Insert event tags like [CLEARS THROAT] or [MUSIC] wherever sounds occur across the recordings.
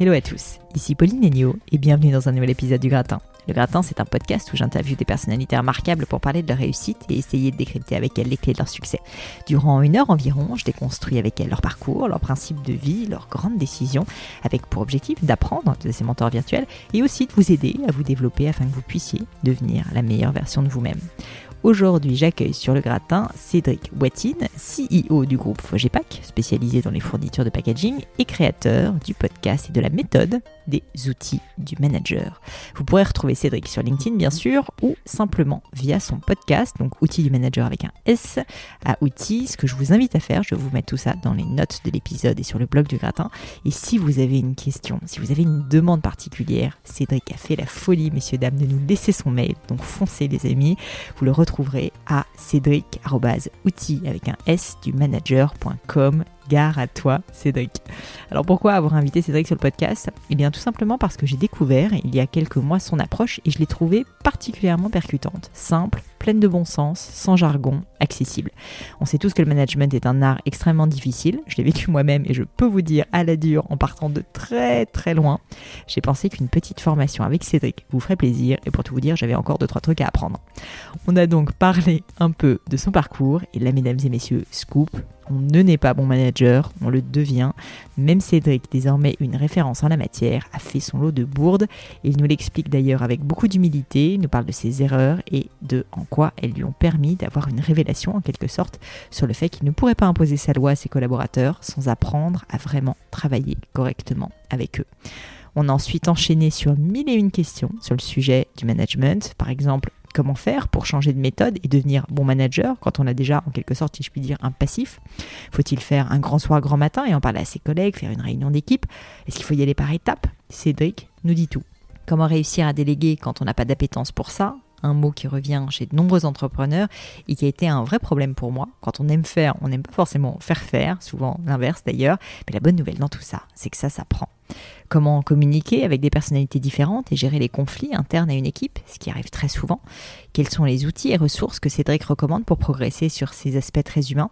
Hello à tous, ici Pauline Nenio et bienvenue dans un nouvel épisode du Gratin. Le Gratin, c'est un podcast où j'interviewe des personnalités remarquables pour parler de leur réussite et essayer de décrypter avec elles les clés de leur succès. Durant une heure environ, je déconstruis avec elles leur parcours, leurs principes de vie, leurs grandes décisions, avec pour objectif d'apprendre de ces mentors virtuels et aussi de vous aider à vous développer afin que vous puissiez devenir la meilleure version de vous-même. Aujourd'hui, j'accueille sur le gratin Cédric Watine, CEO du groupe Fogepack, spécialisé dans les fournitures de packaging et créateur du podcast et de la méthode des outils du manager. Vous pourrez retrouver Cédric sur LinkedIn, bien sûr, ou simplement via son podcast, donc outils du manager avec un S à outils. Ce que je vous invite à faire, je vous mettre tout ça dans les notes de l'épisode et sur le blog du gratin. Et si vous avez une question, si vous avez une demande particulière, Cédric a fait la folie, messieurs, dames, de nous laisser son mail. Donc foncez, les amis. Vous le retrouvez trouverez à cédric-outils avec un S du manager.com. À toi, Cédric. Alors pourquoi avoir invité Cédric sur le podcast? Eh bien tout simplement parce que j'ai découvert il y a quelques mois son approche et je l'ai trouvée particulièrement percutante, simple, pleine de bon sens, sans jargon, accessible. On sait tous que le management est un art extrêmement difficile, je l'ai vécu moi-même et je peux vous dire à la dure en partant de très très loin. J'ai pensé qu'une petite formation avec Cédric vous ferait plaisir et pour tout vous dire j'avais encore deux trois trucs à apprendre. On a donc parlé un peu de son parcours et là mesdames et messieurs, scoop, on ne n'est pas bon manager, on le devient. Même Cédric, désormais une référence en la matière, a fait son lot de bourdes. Il nous l'explique d'ailleurs avec beaucoup d'humilité, il nous parle de ses erreurs et de en quoi elles lui ont permis d'avoir une révélation en quelque sorte sur le fait qu'il ne pourrait pas imposer sa loi à ses collaborateurs sans apprendre à vraiment travailler correctement avec eux. On a ensuite enchaîné sur mille et une questions sur le sujet du management, par exemple comment faire pour changer de méthode et devenir bon manager quand on a déjà en quelque sorte, si je puis dire, un passif. Faut-il faire un grand soir, grand matin et en parler à ses collègues, faire une réunion d'équipe? Est-ce qu'il faut y aller par étapes? Cédric nous dit tout. Comment réussir à déléguer quand on n'a pas d'appétence pour ça? Un mot qui revient chez de nombreux entrepreneurs et qui a été un vrai problème pour moi. Quand on aime faire, on n'aime pas forcément faire faire, souvent l'inverse d'ailleurs. Mais la bonne nouvelle dans tout ça, c'est que ça s'apprend. Comment communiquer avec des personnalités différentes et gérer les conflits internes à une équipe, ce qui arrive très souvent. Quels sont les outils et ressources que Cédric recommande pour progresser sur ces aspects très humains?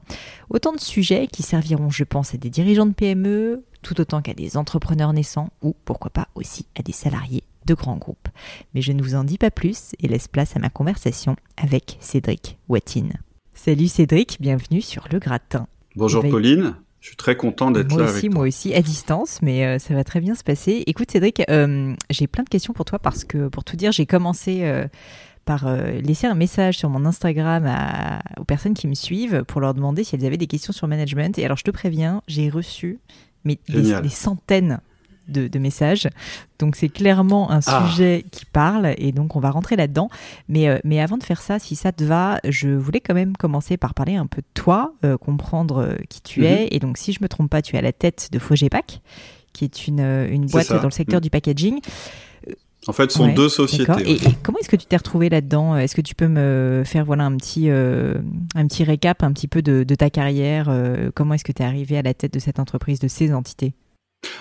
Autant de sujets qui serviront, je pense, à des dirigeants de PME, tout autant qu'à des entrepreneurs naissants ou pourquoi pas aussi à des salariés de grands groupes. Mais je ne vous en dis pas plus et laisse place à ma conversation avec Cédric Watine. Salut Cédric, bienvenue sur le gratin. Bonjour Pauline. Je suis très content d'être là. Moi aussi, moi aussi, à distance, mais euh, ça va très bien se passer. Écoute, Cédric, euh, j'ai plein de questions pour toi parce que, pour tout dire, j'ai commencé euh, par laisser un message sur mon Instagram aux personnes qui me suivent pour leur demander si elles avaient des questions sur management. Et alors, je te préviens, j'ai reçu mais des, centaines de, messages. Donc c'est clairement un ah. sujet qui parle et donc on va rentrer là-dedans. Mais, euh, mais avant de faire ça, si ça te va, je voulais quand même commencer par parler un peu de toi, euh, comprendre euh, qui tu es. Mhm. Et donc si je me trompe pas, tu es à la tête de Fogepack, qui est une, une boîte dans le secteur mhm. du packaging. En fait, ce sont deux sociétés. Et, comment est-ce que tu t'es retrouvé là-dedans? Est-ce que tu peux me faire voilà un petit un petit récap un petit peu de, de ta carrière Comment est-ce que tu es arrivé à la tête de cette entreprise, de ces entités?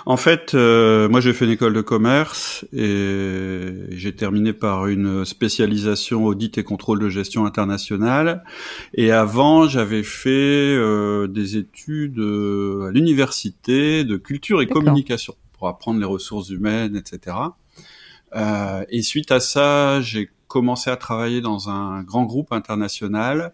En fait, euh, moi j'ai fait une école de commerce et j'ai terminé par une spécialisation audit et contrôle de gestion internationale. Et avant, j'avais fait euh, des études euh, à l'université de culture et communication pour apprendre les ressources humaines, etc. et suite à ça, j'ai commencé à travailler dans un grand groupe international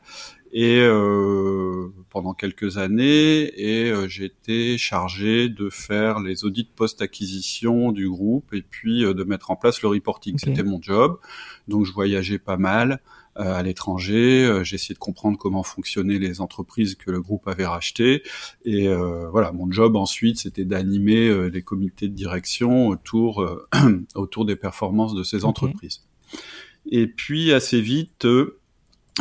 et euh, pendant quelques années et euh, été chargé de faire les audits post-acquisition du groupe et puis euh, de mettre en place le reporting. C'était mon job. Donc je voyageais pas mal à l'étranger, j'ai essayé de comprendre comment fonctionnaient les entreprises que le groupe avait rachetées et voilà, mon job ensuite c'était d'animer les comités de direction autour [CLEARS THROAT] autour des performances de ces entreprises. Et puis assez vite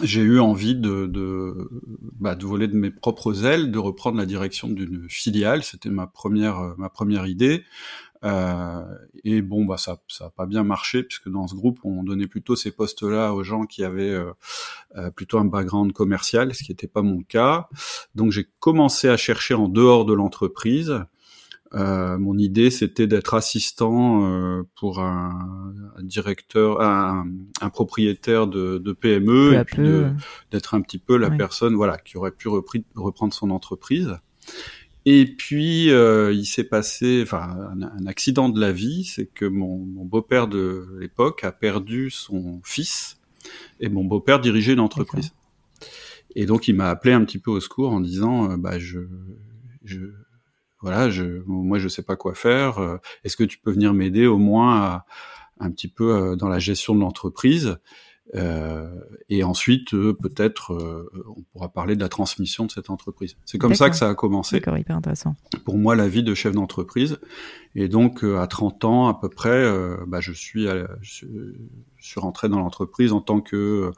j'ai eu envie de, de, bah, de voler de mes propres ailes, de reprendre la direction d'une filiale. C'était ma première, euh, ma première idée. Euh, et bon, bah ça, ça a pas bien marché puisque dans ce groupe, on donnait plutôt ces postes-là aux gens qui avaient euh, euh plutôt un background commercial, ce qui n'était pas mon cas. Donc j'ai commencé à chercher en dehors de l'entreprise. Euh, mon idée, c'était d'être assistant euh, pour un, directeur, un, un, propriétaire de, de PME, et puis d'être un petit peu la personne, voilà, qui aurait pu repris, reprendre son entreprise. Et puis, euh, il s'est passé, enfin, un, accident de la vie, c'est que mon, mon beau-père de l'époque a perdu son fils, et mon beau-père dirigeait une entreprise. Et donc, il m'a appelé un petit peu au secours en disant, euh, bah, je, je voilà, je, moi je sais pas quoi faire. Euh, est-ce que tu peux venir m'aider au moins un petit peu euh, dans la gestion de l'entreprise euh, et ensuite, peut-être, on pourra parler de la transmission de cette entreprise. C'est comme ça que ça a commencé. D'accord, hyper intéressant. Pour moi, la vie de chef d'entreprise. Et donc, à 30 ans à peu près, bah, je suis, je suis rentré dans l'entreprise en tant que,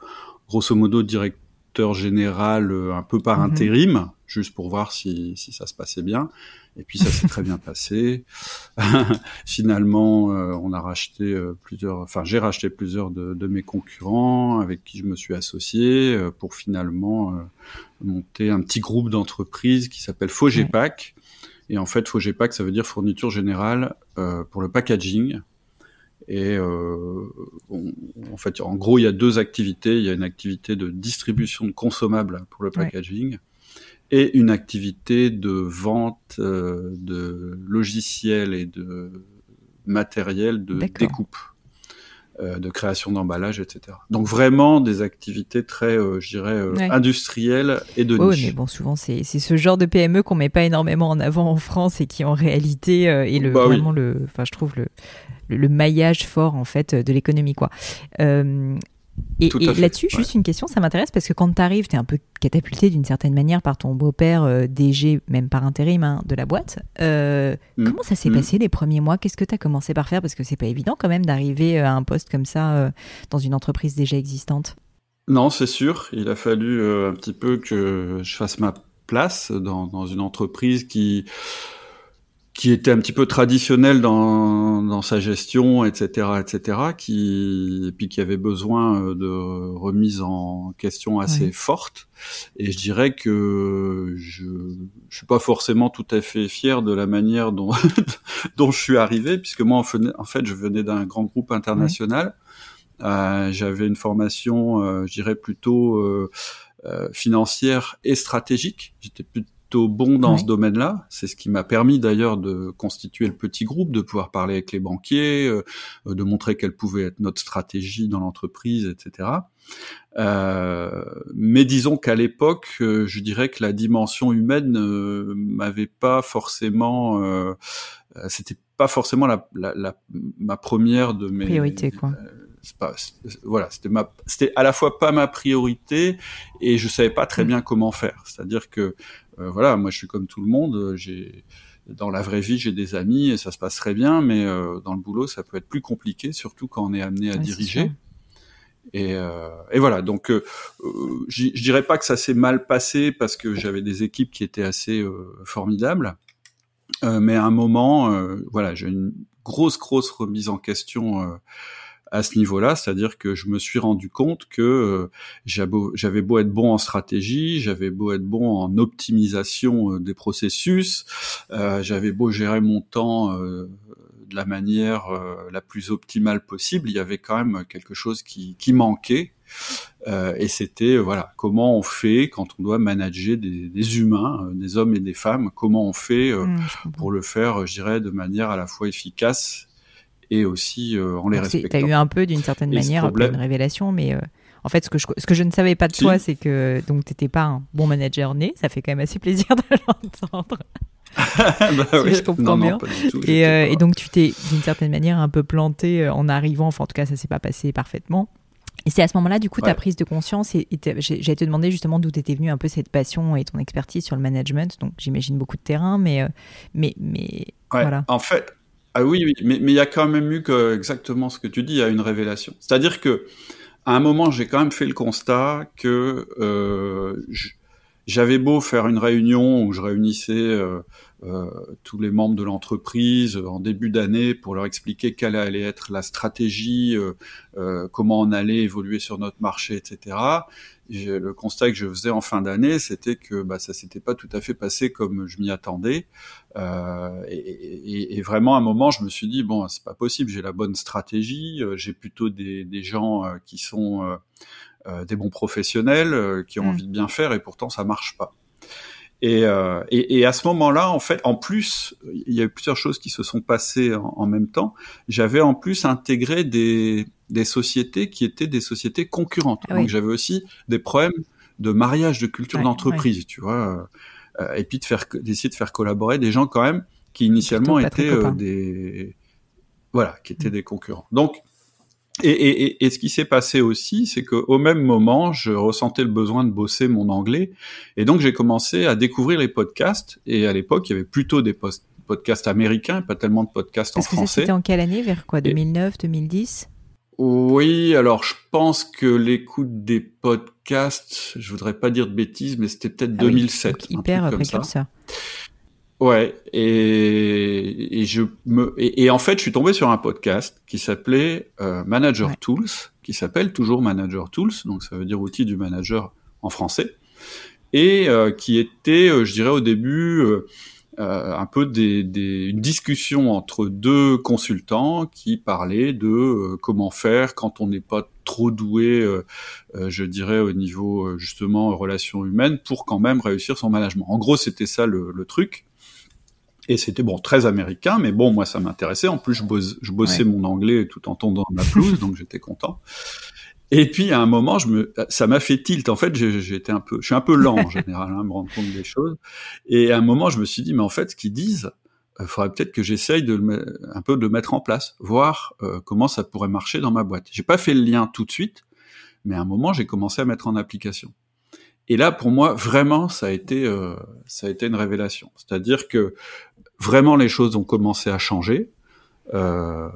grosso modo, directeur général, un peu par mhm. intérim, juste pour voir si, si ça se passait bien. Et puis ça s'est très bien passé. [LAUGHS] Finalement, euh, on a racheté euh, plusieurs, enfin j'ai racheté plusieurs de, de, mes concurrents avec qui je me suis associé euh, pour finalement monter un petit groupe d'entreprises qui s'appelle Fogepack. Et en fait, Fogepack, ça veut dire fourniture générale pour le packaging. Et en fait, en gros, il y a deux activités. Il y a une activité de distribution de consommables pour le packaging et une activité de vente euh, de logiciels et de matériel de découpe, euh, de création d'emballage, etc. Donc vraiment des activités très, euh, je dirais, industrielles et de niche. Oui, mais bon, souvent c'est ce genre de PME qu'on met pas énormément en avant en France et qui en réalité est le, bah vraiment le, enfin je trouve le, le, maillage fort en fait de l'économie quoi. Et, là-dessus, juste une question, ça m'intéresse parce que quand tu arrives, tu es un peu catapulté d'une certaine manière par ton beau-père euh, DG, même par intérim, hein, de la boîte. Euh, mm. Comment ça s'est mm. passé les premiers mois? Qu'est-ce que tu as commencé par faire? Parce que c'est pas évident quand même d'arriver euh, à un poste comme ça dans une entreprise déjà existante. Non, c'est sûr. Il a fallu un petit peu que je fasse ma place dans, dans une entreprise qui qui était un petit peu traditionnel dans, dans sa gestion, etc., etc., qui et puis qui avait besoin euh, de remise en question assez forte. Et je dirais que je je suis pas forcément tout à fait fier de la manière dont [LAUGHS] dont je suis arrivé, puisque moi en fait je venais d'un grand groupe international. Euh, J'avais une formation, euh, je dirais plutôt euh financière et stratégique. J'étais plutôt bon dans ce domaine-là. C'est ce qui m'a permis d'ailleurs de constituer le petit groupe, de pouvoir parler avec les banquiers, euh, de montrer quelle pouvait être notre stratégie dans l'entreprise, etc. Euh, mais disons qu'à l'époque, euh, je dirais que la dimension humaine euh, m'avait pas forcément, c'était pas forcément la, la, ma première de mes priorités, quoi. Pas, voilà, c'était ma, c'était à la fois pas ma priorité et je savais pas très mm. bien comment faire. C'est-à-dire que euh, voilà, moi je suis comme tout le monde. Euh, j'ai dans la vraie vie, j'ai des amis et ça se passe très bien, mais euh, dans le boulot, ça peut être plus compliqué, surtout quand on est amené à diriger. Et, et, voilà, donc euh, je dirais pas que ça s'est mal passé parce que j'avais des équipes qui étaient assez formidables, mais à un moment, voilà, j'ai une grosse grosse remise en question à ce niveau-là, c'est-à-dire que je me suis rendu compte que euh, j'avais beau, être bon en stratégie, j'avais beau être bon en optimisation euh, des processus, euh, j'avais beau gérer mon temps de la manière la plus optimale possible, il y avait quand même quelque chose qui, manquait. et c'était voilà comment on fait quand on doit manager des, humains, des hommes et des femmes, comment on fait mmh, pour le faire, je dirais, de manière à la fois efficace et aussi en les respectant. Tu as eu un peu, d'une certaine manière, une révélation, mais en fait, ce que je, ce que je ne savais pas de toi, c'est que donc t'étais pas un bon manager né. Ça fait quand même assez plaisir de [LAUGHS] l'entendre. [LAUGHS] bah oui. je comprends bien. et, et, donc tu t'es d'une certaine manière un peu planté en arrivant. Enfin, en tout cas, ça s'est pas passé parfaitement. Et c'est à ce moment-là, du coup, ta prise de conscience, et, j'ai te demander justement d'où t'étais venue un peu cette passion et ton expertise sur le management. Donc, j'imagine beaucoup de terrain, mais, euh, mais, mais voilà. En fait, ah oui, oui, mais il y a quand même eu exactement ce que tu dis, il y a une révélation. C'est-à-dire que à un moment, j'ai quand même fait le constat que euh, j'avais beau faire une réunion où je réunissais euh, euh, tous les membres de l'entreprise en début d'année pour leur expliquer quelle allait être la stratégie, comment on allait évoluer sur notre marché, etc. le constat que je faisais en fin d'année, c'était que bah, ça s'était pas tout à fait passé comme je m'y attendais. Et, et, et, vraiment, à un moment, je me suis dit bon, c'est pas possible. J'ai la bonne stratégie. j'ai plutôt des, des, gens qui sont des bons professionnels, qui ont mmh. envie de bien faire, et pourtant ça marche pas. Et, euh, et, et, à ce moment-là, en fait, en plus, il y a eu plusieurs choses qui se sont passées en, même temps. J'avais en plus intégré des, des sociétés qui étaient des sociétés concurrentes. Ah Donc j'avais aussi des problèmes de mariage de culture d'entreprise, tu vois, euh, et puis de faire d'essayer de faire collaborer des gens quand même qui initialement étaient euh, des voilà, qui étaient mm. des concurrents. Donc et, et, et, ce qui s'est passé aussi, c'est qu'au même moment, je ressentais le besoin de bosser mon anglais, et donc j'ai commencé à découvrir les podcasts. Et à l'époque, il y avait plutôt des podcasts américains, pas tellement de podcasts en français. C'était en quelle année, vers quoi, 2009, 2010 Oui, alors je pense que l'écoute des podcasts, je voudrais pas dire de bêtises, mais c'était peut-être 2007, ah hyper précurseur. Ça. Ouais, et, et je me et, en fait, je suis tombé sur un podcast qui s'appelait euh, Manager Tools, qui s'appelle toujours Manager Tools, donc ça veut dire outil du manager en français, et euh, qui était, euh, je dirais au début, un peu des, des, une discussion entre deux consultants qui parlaient de comment faire quand on n'est pas trop doué, je dirais au niveau justement relations humaines, pour quand même réussir son management. En gros, c'était ça le, le truc. Et c'était bon très américain, mais bon moi ça m'intéressait. En plus je, je bossais mon anglais tout en tondant ma blouse, donc j'étais content. Et puis à un moment, je me, ça m'a fait tilt. En fait, j'étais un peu, je suis un peu lent en général, hein, me rendre compte des choses. Et à un moment, je me suis dit, mais en fait, ce qu'ils disent, il euh, faudrait peut-être que j'essaye de le, un peu de le mettre en place, voir euh, comment ça pourrait marcher dans ma boîte. J'ai pas fait le lien tout de suite, mais à un moment, j'ai commencé à mettre en application. Et là, pour moi, vraiment, ça a été, euh, ça a été une révélation. C'est-à-dire que vraiment les choses ont commencé à changer. Euh,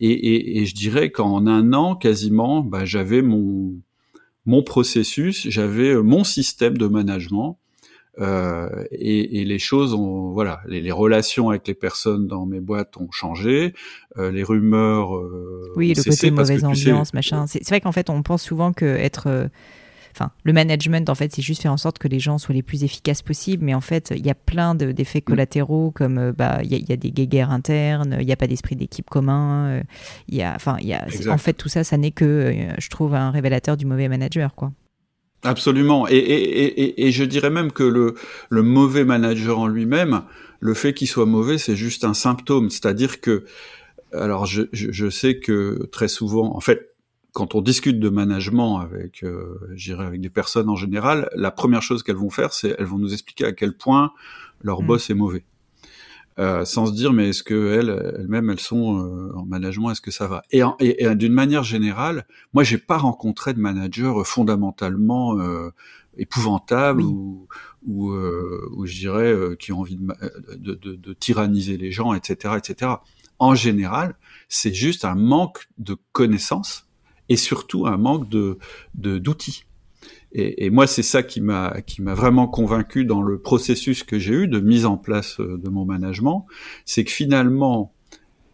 et, et, et, je dirais qu'en un an, quasiment, bah, j'avais mon mon processus, j'avais euh, mon système de management. Euh, et, et, les choses ont, voilà, les, les, relations avec les personnes dans mes boîtes ont changé, euh, les rumeurs. Euh, oui, le côté mauvaise ambiance, machin. C'est vrai qu'en fait, on pense souvent que être euh, enfin, le management, en fait, c'est juste faire en sorte que les gens soient les plus efficaces possibles. Mais en fait, il y a plein d'effets mm. collatéraux, comme euh, bah, il y, a des guéguerres internes, il n'y a pas d'esprit d'équipe commun. Euh, il y a, enfin, il y a, en fait, tout ça, ça n'est que, euh, je trouve, un révélateur du mauvais manager, quoi. Absolument. Et, et, et, et, je dirais même que le, le mauvais manager en lui-même, le fait qu'il soit mauvais, c'est juste un symptôme. C'est-à-dire que, alors je, je, je, sais que très souvent, en fait, quand on discute de management avec, euh, avec des personnes en général, la première chose qu'elles vont faire, c'est elles vont nous expliquer à quel point leur mm. boss est mauvais, euh, sans se dire mais est-ce que elles, elles-mêmes elles sont euh, en management, est-ce que ça va? Et, et, d'une manière générale, moi j'ai pas rencontré de manager fondamentalement euh, épouvantable ou ou, euh, ou, je dirais qui ont envie de, de, de, de tyranniser les gens, etc., etc. En général, c'est juste un manque de connaissances et surtout un manque de d'outils. Et, et, moi, c'est ça qui m'a qui m'a vraiment convaincu dans le processus que j'ai eu de mise en place euh, de mon management, c'est que finalement,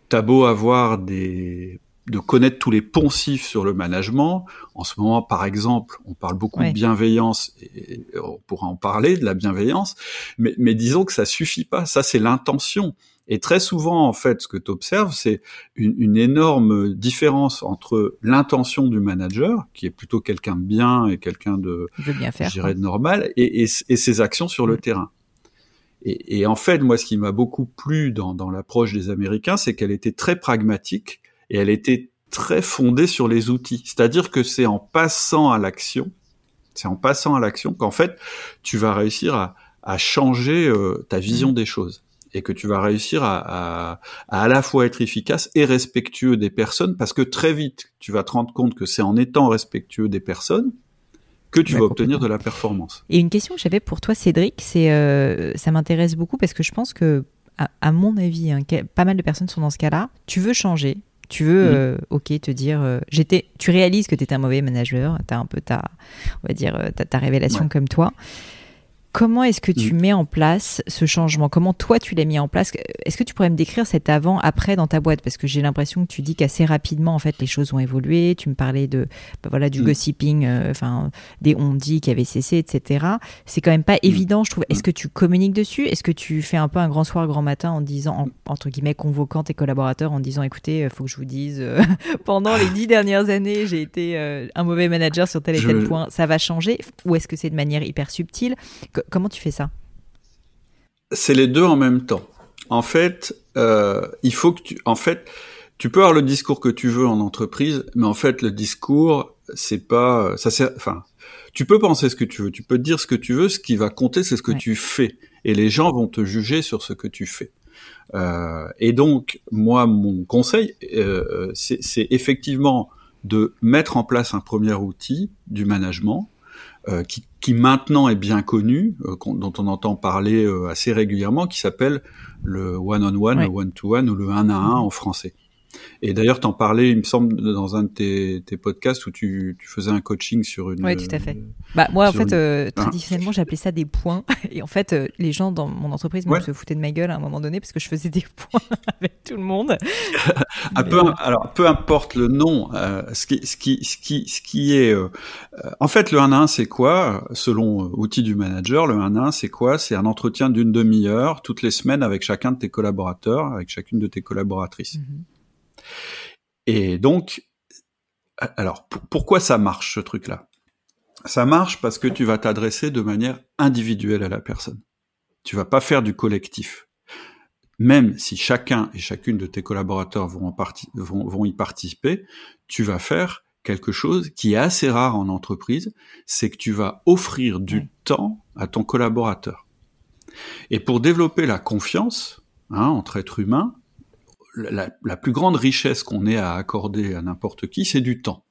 t'as beau avoir des de connaître tous les poncifs sur le management. En ce moment, par exemple, on parle beaucoup de bienveillance et on pourra en parler de la bienveillance, mais, mais disons que ça suffit pas. Ça, c'est l'intention. Et très souvent, en fait, ce que tu observes, c'est une, une, énorme différence entre l'intention du manager, qui est plutôt quelqu'un de bien et quelqu'un de, je dirais, de normal, et, et, et, ses actions sur le mm. terrain. Et, et, en fait, moi, ce qui m'a beaucoup plu dans, dans l'approche des Américains, c'est qu'elle était très pragmatique et elle était très fondée sur les outils. C'est-à-dire que c'est en passant à l'action, c'est en passant à l'action qu'en fait, tu vas réussir à, à changer euh, ta vision mmh. des choses et que tu vas réussir à, à, à, à la fois être efficace et respectueux des personnes parce que très vite tu vas te rendre compte que c'est en étant respectueux des personnes que tu vas obtenir de la performance. Et une question que j'avais pour toi, Cédric, c'est euh, ça m'intéresse beaucoup parce que je pense que, à, mon avis, hein, pas mal de personnes sont dans ce cas-là. Tu veux changer, tu veux, mm. euh, ok, te dire, euh, j'étais, tu réalises que tu étais un mauvais manager, tu as un peu ta, on va dire, ta, ta révélation comme toi. Comment est-ce que tu mm. mets en place ce changement? Comment toi tu l'as mis en place? Est-ce que tu pourrais me décrire cet avant-après dans ta boîte? Parce que j'ai l'impression que tu dis qu'assez rapidement en fait les choses ont évolué. Tu me parlais de bah, voilà du mm. gossiping, euh, enfin des on dit qui avaient cessé, etc. C'est quand même pas mm. évident, je trouve. Est-ce que tu communiques dessus? Est-ce que tu fais un peu un grand soir, grand matin en disant entre guillemets convoquant tes collaborateurs en disant écoutez, il euh, faut que je vous dise euh, [LAUGHS] pendant les dix dernières années j'ai été un mauvais manager sur tel et tel point, ça va changer? Ou est-ce que c'est de manière hyper subtile? Comment tu fais ça? C'est les deux en même temps. En fait, euh, il faut que tu, en fait, tu peux avoir le discours que tu veux en entreprise, mais en fait, le discours, c'est pas, ça sert, enfin, tu peux penser ce que tu veux, tu peux dire ce que tu veux, ce qui va compter, c'est ce que tu fais, et les gens vont te juger sur ce que tu fais. Euh, et donc, moi, mon conseil, euh, c'est effectivement de mettre en place un premier outil du management euh, qui, qui, maintenant est bien connu, euh, dont on entend parler euh, assez régulièrement, qui s'appelle le one-on-one, le one-to-one ou le un à un en français. Et d'ailleurs, t'en parlais, il me semble, dans un de tes, tes podcasts où tu, tu, faisais un coaching sur une. Oui, tout à fait. Bah, moi, en fait, euh, traditionnellement, j'appelais ça des points. [LAUGHS] Et en fait, euh, les gens dans mon entreprise ouais. se foutaient de ma gueule à un moment donné parce que je faisais des [LAUGHS] points avec tout le monde. [LAUGHS] ah, peu, alors, peu importe le nom, euh, ce, qui, ce, qui, ce, qui, ce qui est. Euh, en fait, le 1 à 1, c'est quoi Selon outil du manager, le 1 à 1, c'est quoi? C'est un entretien d'une demi-heure toutes les semaines avec chacun de tes collaborateurs, avec chacune de tes collaboratrices. Mm-hmm. Et donc, alors pourquoi ça marche ce truc-là? Ça marche parce que tu vas t'adresser de manière individuelle à la personne. Tu vas pas faire du collectif. Même si chacun et chacune de tes collaborateurs vont, vont, vont y participer, tu vas faire quelque chose qui est assez rare en entreprise, c'est que tu vas offrir du temps à ton collaborateur. Et pour développer la confiance hein, entre êtres humains, la, la plus grande richesse qu'on ait à accorder à n'importe qui, c'est du temps.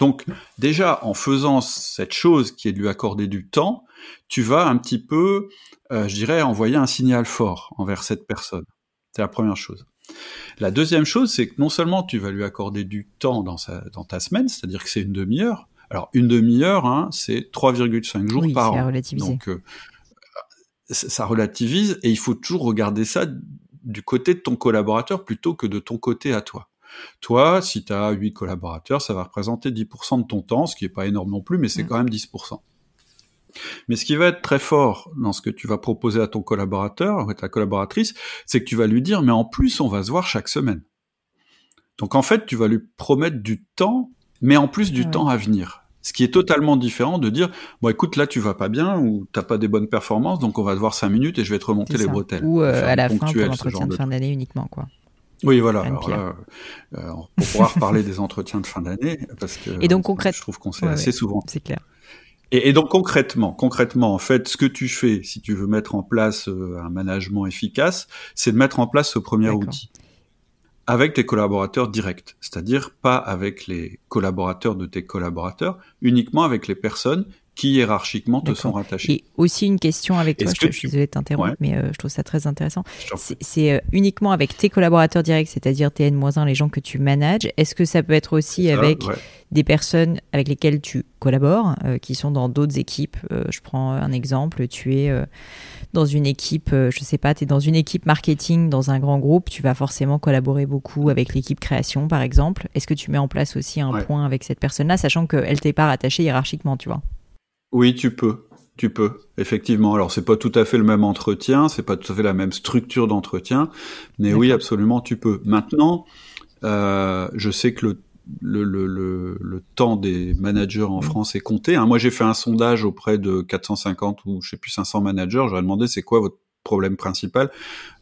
Donc déjà, en faisant cette chose qui est de lui accorder du temps, tu vas un petit peu, euh, je dirais, envoyer un signal fort envers cette personne. C'est la première chose. La deuxième chose, c'est que non seulement tu vas lui accorder du temps dans, sa, dans ta semaine, c'est-à-dire que c'est une demi-heure. Alors une demi-heure, hein, c'est 3,5 jours oui, par an. Donc euh, ça relativise et il faut toujours regarder ça du côté de ton collaborateur plutôt que de ton côté à toi. Toi, si tu as 8 collaborateurs, ça va représenter 10% de ton temps, ce qui est pas énorme non plus, mais c'est mmh. quand même 10%. Mais ce qui va être très fort dans ce que tu vas proposer à ton collaborateur ou à ta collaboratrice, c'est que tu vas lui dire, mais en plus, on va se voir chaque semaine. Donc en fait, tu vas lui promettre du temps, mais en plus du temps à venir. Ce qui est totalement différent de dire bon écoute là tu vas pas bien ou t'as pas des bonnes performances donc on va te voir cinq minutes et je vais te remonter les bretelles. Ou euh, à la fin pour l'entretien de fin d'année uniquement quoi. Oui voilà. Alors là, euh, on pourra reparler des entretiens de fin d'année parce que et donc concrètement je trouve qu'on sait assez souvent. C'est clair. Et, et, donc concrètement, concrètement, en fait, ce que tu fais, si tu veux mettre en place euh, un management efficace, c'est de mettre en place ce premier outil avec tes collaborateurs directs, c'est-à-dire pas avec les collaborateurs de tes collaborateurs, uniquement avec les personnes qui hiérarchiquement te sont rattachées. Et aussi une question avec toi, je, je, suis désolée de t'interrompre, mais euh, je trouve ça très intéressant. C'est euh, uniquement avec tes collaborateurs directs, c'est-à-dire tes N-1, les gens que tu manages. Est-ce que ça peut être aussi ça, avec ouais. des personnes avec lesquelles tu collabores, euh, qui sont dans d'autres équipes Je prends un exemple, tu es dans une équipe, je sais pas, tu es dans une équipe marketing dans un grand groupe, tu vas forcément collaborer beaucoup avec l'équipe création, par exemple. Est-ce que tu mets en place aussi un ouais. point avec cette personne-là, sachant qu'elle t'est pas rattachée hiérarchiquement, tu vois? Oui, tu peux. Tu peux, effectivement. Alors, c'est pas tout à fait le même entretien, c'est pas tout à fait la même structure d'entretien, mais oui, absolument, tu peux. Maintenant, euh, je sais que le le, le, le, temps des managers en mmh. France est compté. Hein. Moi, j'ai fait un sondage auprès de 450 ou je sais plus 500 managers. J'aurais demandé c'est quoi votre problème principal?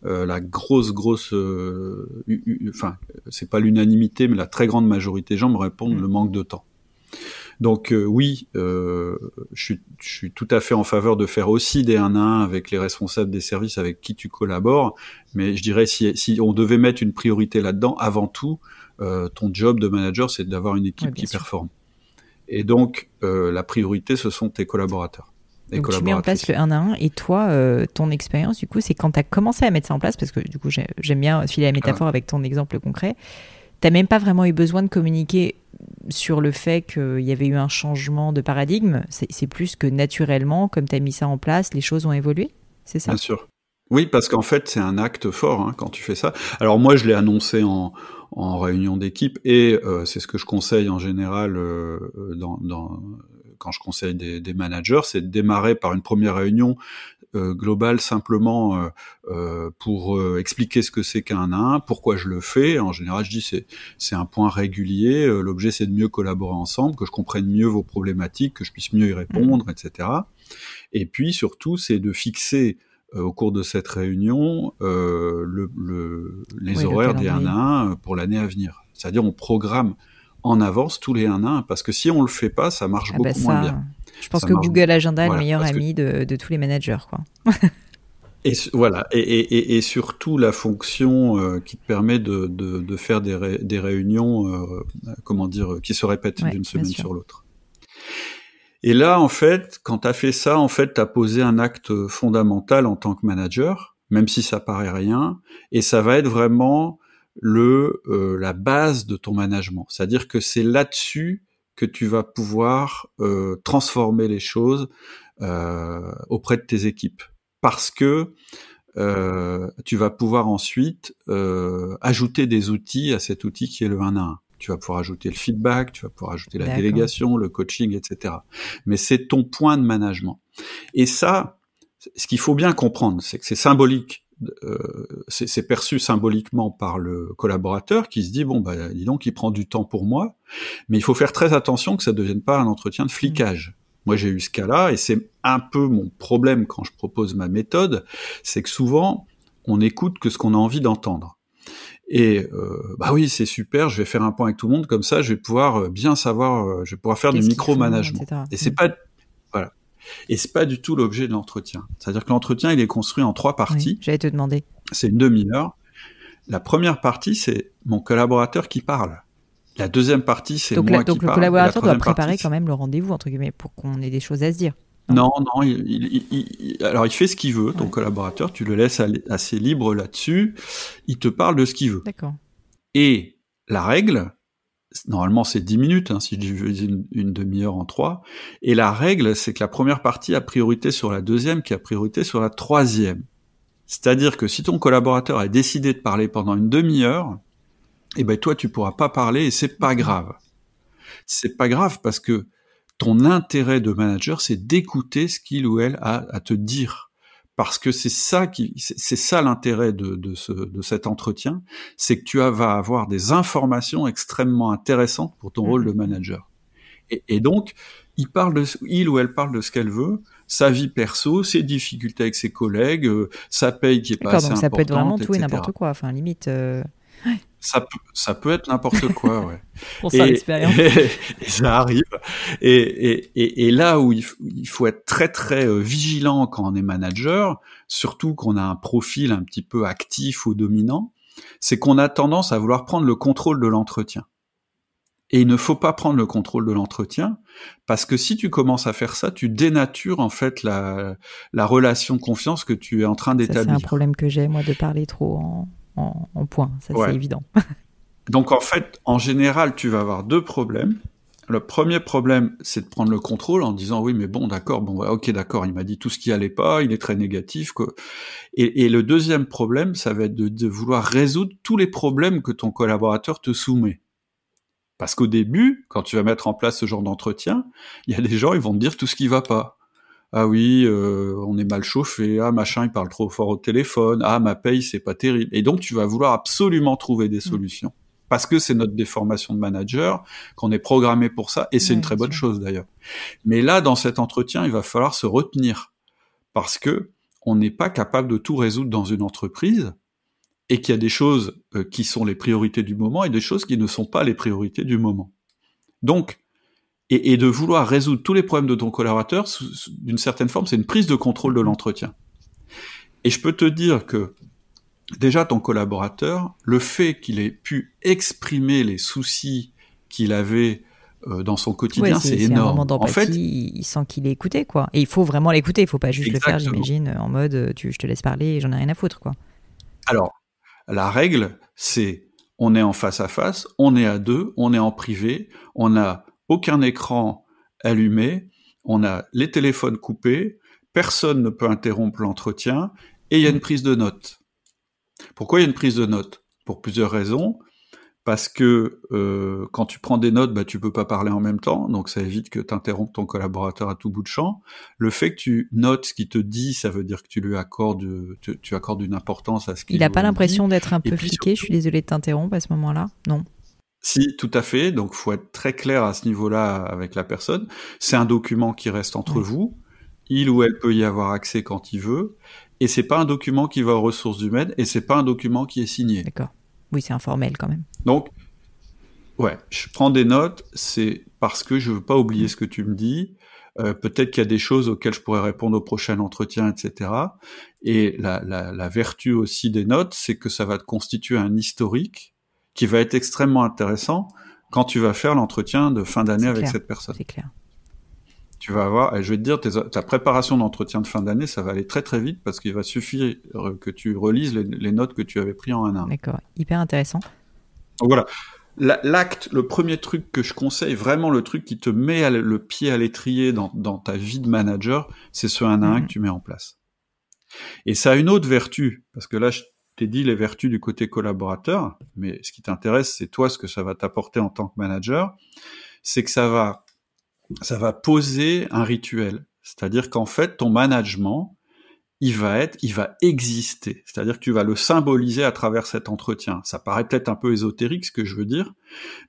Euh, la grosse, grosse, enfin, c'est pas l'unanimité, mais la très grande majorité des gens me répondent mm. le manque de temps. Donc oui, je suis, je, suis, tout à fait en faveur de faire aussi des 1 à 1 avec les responsables des services avec qui tu collabores, mais je dirais si, si on devait mettre une priorité là-dedans, avant tout, ton job de manager, c'est d'avoir une équipe qui performe. Et donc, euh, la priorité, ce sont tes collaborateurs. Donc tu mets en place le 1 à 1 et toi, euh, ton expérience, du coup, c'est quand tu as commencé à mettre ça en place, parce que du coup, j'aime bien filer la métaphore avec ton exemple concret, tu même pas vraiment eu besoin de communiquer sur le fait qu'il y avait eu un changement de paradigme. C'est plus que naturellement, comme tu as mis ça en place, les choses ont évolué C'est ça? Bien sûr. Oui, parce qu'en fait, c'est un acte fort hein, quand tu fais ça. Alors moi, je l'ai annoncé en, en réunion d'équipe et euh, c'est ce que je conseille en général euh, quand je conseille des managers, c'est de démarrer par une première réunion euh, globale simplement euh, pour expliquer ce que c'est qu'un 1, pourquoi je le fais. En général, je dis c'est c'est un point régulier. L'objet c'est de mieux collaborer ensemble, que je comprenne mieux vos problématiques, que je puisse mieux y répondre, mmh. etc. Et puis surtout, c'est de fixer euh, au cours de cette réunion euh, le, le, les horaires des 1 à 1 pour l'année à venir. C'est-à-dire on programme en avance tous les 1 à 1 parce que si on le fait pas, ça marche ah bah beaucoup moins bien. Je pense que Google Agenda est le meilleur ami de, de, tous les managers. Quoi. et voilà, et, et, et, surtout la fonction euh, qui te permet de, de, de faire des, des réunions, euh, comment dire, qui se répètent d'une semaine sur l'autre. Et là, en fait, quand tu as fait ça, en fait, tu as posé un acte fondamental en tant que manager, même si ça paraît rien, et ça va être vraiment le euh, la base de ton management. C'est-à-dire que c'est là-dessus que tu vas pouvoir euh, transformer les choses euh, auprès de tes équipes, parce que tu vas pouvoir ensuite ajouter des outils à cet outil qui est le 1 à 1 tu vas pouvoir ajouter le feedback, tu vas pouvoir ajouter la délégation, le coaching, etc. Mais c'est ton point de management. Et ça, ce qu'il faut bien comprendre, c'est que c'est symbolique. Euh, c'est perçu symboliquement par le collaborateur qui se dit bon bah dis donc il prend du temps pour moi mais il faut faire très attention que ça ne devienne pas un entretien de flicage moi j'ai eu ce cas-là et c'est un peu mon problème quand je propose ma méthode c'est que souvent on écoute que ce qu'on a envie d'entendre et euh, bah oui, c'est super, je vais faire un point avec tout le monde, comme ça je vais pouvoir euh, bien savoir, euh, je vais pouvoir faire du micromanagement. Et c'est mm. pas. Et c'est pas du tout l'objet de l'entretien. C'est-à-dire que l'entretien, il est construit en trois parties. J'allais te demander. C'est une demi-heure. La première partie, c'est mon collaborateur qui parle. La deuxième partie, c'est moi qui parle. Donc le collaborateur doit préparer quand même le rendez-vous entre guillemets pour qu'on ait des choses à se dire. Non, non, il, alors il fait ce qu'il veut, ton collaborateur, tu le laisses assez libre là-dessus, il te parle de ce qu'il veut. D'accord. Et la règle, normalement c'est 10 minutes, hein, si je divise une, une demi-heure en trois, et la règle, c'est que la première partie a priorité sur la deuxième, qui a priorité sur la troisième. C'est-à-dire que si ton collaborateur a décidé de parler pendant une demi-heure, eh ben toi tu pourras pas parler et c'est pas grave. C'est pas grave parce que ton intérêt de manager, c'est d'écouter ce qu'il ou elle a à te dire. Parce que c'est ça qui, c'est ça l'intérêt de, de, ce, de cet entretien, c'est que tu vas avoir des informations extrêmement intéressantes pour ton rôle de mmh. manager. Et, et, donc, il parle de, il ou elle parle de ce qu'elle veut, sa vie perso, ses difficultés avec ses collègues, euh, sa paye qui est pas assez donc ça peut être vraiment tout et n'importe quoi. Enfin, limite. Euh... Ça peut, ça peut être n'importe quoi, ouais. [LAUGHS] Pour l'expérience. [LAUGHS] Et, ça arrive. Et, et, et, là où il, faut être très très euh, vigilant quand on est manager, surtout qu'on a un profil un petit peu actif ou dominant, c'est qu'on a tendance à vouloir prendre le contrôle de l'entretien. Et il ne faut pas prendre le contrôle de l'entretien parce que si tu commences à faire ça, tu dénatures en fait la, la relation de confiance que tu es en train d'établir. C'est un problème que j'ai moi de parler trop en, en, point, ça c'est évident. [LAUGHS] Donc en fait, en général, tu vas avoir deux problèmes. Le premier problème, c'est de prendre le contrôle en disant oui, mais bon, d'accord, bon, ok, d'accord, il m'a dit tout ce qui allait pas, il est très négatif. Quoi. Et, le deuxième problème, ça va être de, vouloir résoudre tous les problèmes que ton collaborateur te soumet. Parce qu'au début, quand tu vas mettre en place ce genre d'entretien, il y a des gens, ils vont te dire tout ce qui va pas ah oui, euh, on est mal chauffé, ah machin, il parle trop fort au téléphone, ah ma paye c'est pas terrible. Et donc tu vas vouloir absolument trouver des mm. solutions. Parce que c'est notre déformation de manager, qu'on est programmé pour ça, et c'est une très bonne chose d'ailleurs. Mais là, dans cet entretien, il va falloir se retenir. Parce que on n'est pas capable de tout résoudre dans une entreprise et qu'il y a des choses euh, qui sont les priorités du moment et des choses qui ne sont pas les priorités du moment. Donc, et, de vouloir résoudre tous les problèmes de ton collaborateur, d'une certaine forme, c'est une prise de contrôle de l'entretien. Et je peux te dire que déjà ton collaborateur, le fait qu'il ait pu exprimer les soucis qu'il avait euh, dans son quotidien, c'est énorme. en fait, il sent qu'il est écouté, quoi. Et il faut vraiment l'écouter. Il faut pas juste le faire, j'imagine, en mode, euh, tu, je te laisse parler, et j'en ai rien à foutre, quoi. Alors, la règle, c'est on est en face à face, on est à deux, on est en privé, on n'a aucun écran allumé, on a les téléphones coupés, personne ne peut interrompre l'entretien, et il y a une prise de notes. Pourquoi il y a une prise de notes? Pour plusieurs raisons. Parce que euh, quand tu prends des notes, bah, tu peux pas parler en même temps, donc ça évite que tu interrompes ton collaborateur à tout bout de champ. Le fait que tu notes ce qu'il te dit, ça veut dire que tu lui accordes, tu, accordes une importance à ce qu'il Il n'a pas l'impression d'être un peu fliqué, je suis désolé de t'interrompre à ce moment-là, non si, tout à fait. Donc, faut être très clair à ce niveau-là avec la personne. C'est un document qui reste entre vous. Il ou elle peut y avoir accès quand il veut. Et c'est pas un document qui va aux ressources humaines et c'est pas un document qui est signé. D'accord. Oui, c'est informel quand même. Donc, ouais, je prends des notes, c'est parce que je veux pas oublier ce que tu me dis. Euh, peut-être qu'il y a des choses auxquelles je pourrais répondre au prochain entretien, etc. Et la, la, la vertu aussi des notes, c'est que ça va te constituer un historique qui va être extrêmement intéressant quand tu vas faire l'entretien de fin d'année avec cette personne. C'est clair. Tu vas avoir, et je vais te dire, ta préparation d'entretien de fin d'année, ça va aller très très vite parce qu'il va suffire que tu relises les, notes que tu avais pris en un an. D'accord, hyper intéressant. voilà. L'acte, le premier truc que je conseille, vraiment le truc qui te met le pied à l'étrier dans, ta vie de manager, c'est ce 1 à 1 mhm. que tu mets en place. Et ça a une autre vertu, parce que là, je t'ai dit les vertus du côté collaborateur, mais ce qui t'intéresse, c'est toi ce que ça va t'apporter en tant que manager, c'est que ça va ça va poser un rituel. C'est-à-dire qu'en fait, ton management, il va être, il va exister. C'est-à-dire que tu vas le symboliser à travers cet entretien. Ça paraît peut-être un peu ésotérique ce que je veux dire,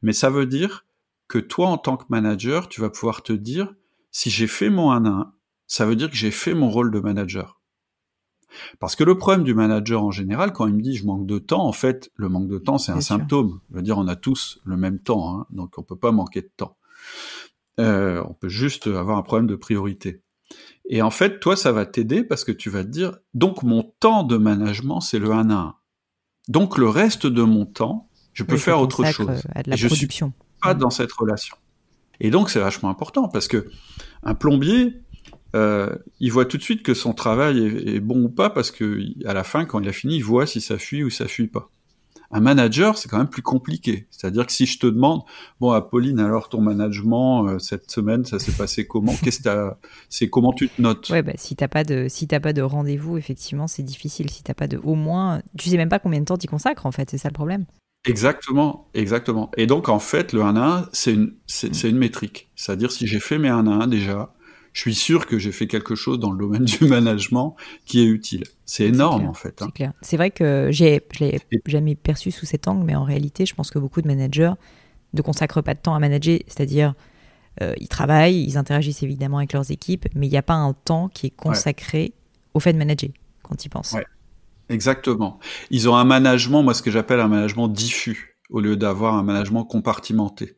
mais ça veut dire que toi, en tant que manager, tu vas pouvoir te dire, si j'ai fait mon 1 1, ça veut dire que j'ai fait mon rôle de manager. Parce que le problème du manager en général, quand il me dit je manque de temps, en fait, le manque de temps, c'est un symptôme. Je veux dire, on a tous le même temps, hein, donc on peut pas manquer de temps. Euh, on peut juste avoir un problème de priorité. Et en fait, toi, ça va t'aider parce que tu vas te dire, donc mon temps de management, c'est le 1 à 1. Donc le reste de mon temps, je peux faire autre chose. À de la je suis pas dans cette relation. Et donc c'est vachement important parce que un plombier, euh, il voit tout de suite que son travail est, est, bon ou pas parce que à la fin, quand il a fini, il voit si ça fuit ou ça fuit pas. Un manager, c'est quand même plus compliqué. C'est-à-dire que si je te demande, bon, Apolline, alors ton management euh, cette semaine, ça s'est passé comment? [LAUGHS] Qu'est-ce que c'est comment tu te notes? Ouais, bah, si t'as pas de, si t'as pas de rendez-vous, effectivement, c'est difficile. Si t'as pas de, au moins, tu sais même pas combien de temps tu consacres en fait. C'est ça le problème. Exactement, exactement. Et donc en fait, le 1 à 1, c'est une, c'est une métrique. C'est-à-dire si j'ai fait mes 1 à 1 déjà, je suis sûr que j'ai fait quelque chose dans le domaine du management qui est utile. C'est énorme en fait. Hein. C'est vrai que j'ai, je l'ai jamais perçu sous cet angle, mais en réalité, je pense que beaucoup de managers ne consacrent pas de temps à manager, c'est-à-dire euh, ils travaillent, ils interagissent évidemment avec leurs équipes, mais il n'y a pas un temps qui est consacré au fait de manager quand ils pensent. Ouais. Exactement. Ils ont un management, moi ce que j'appelle un management diffus, au lieu d'avoir un management compartimenté.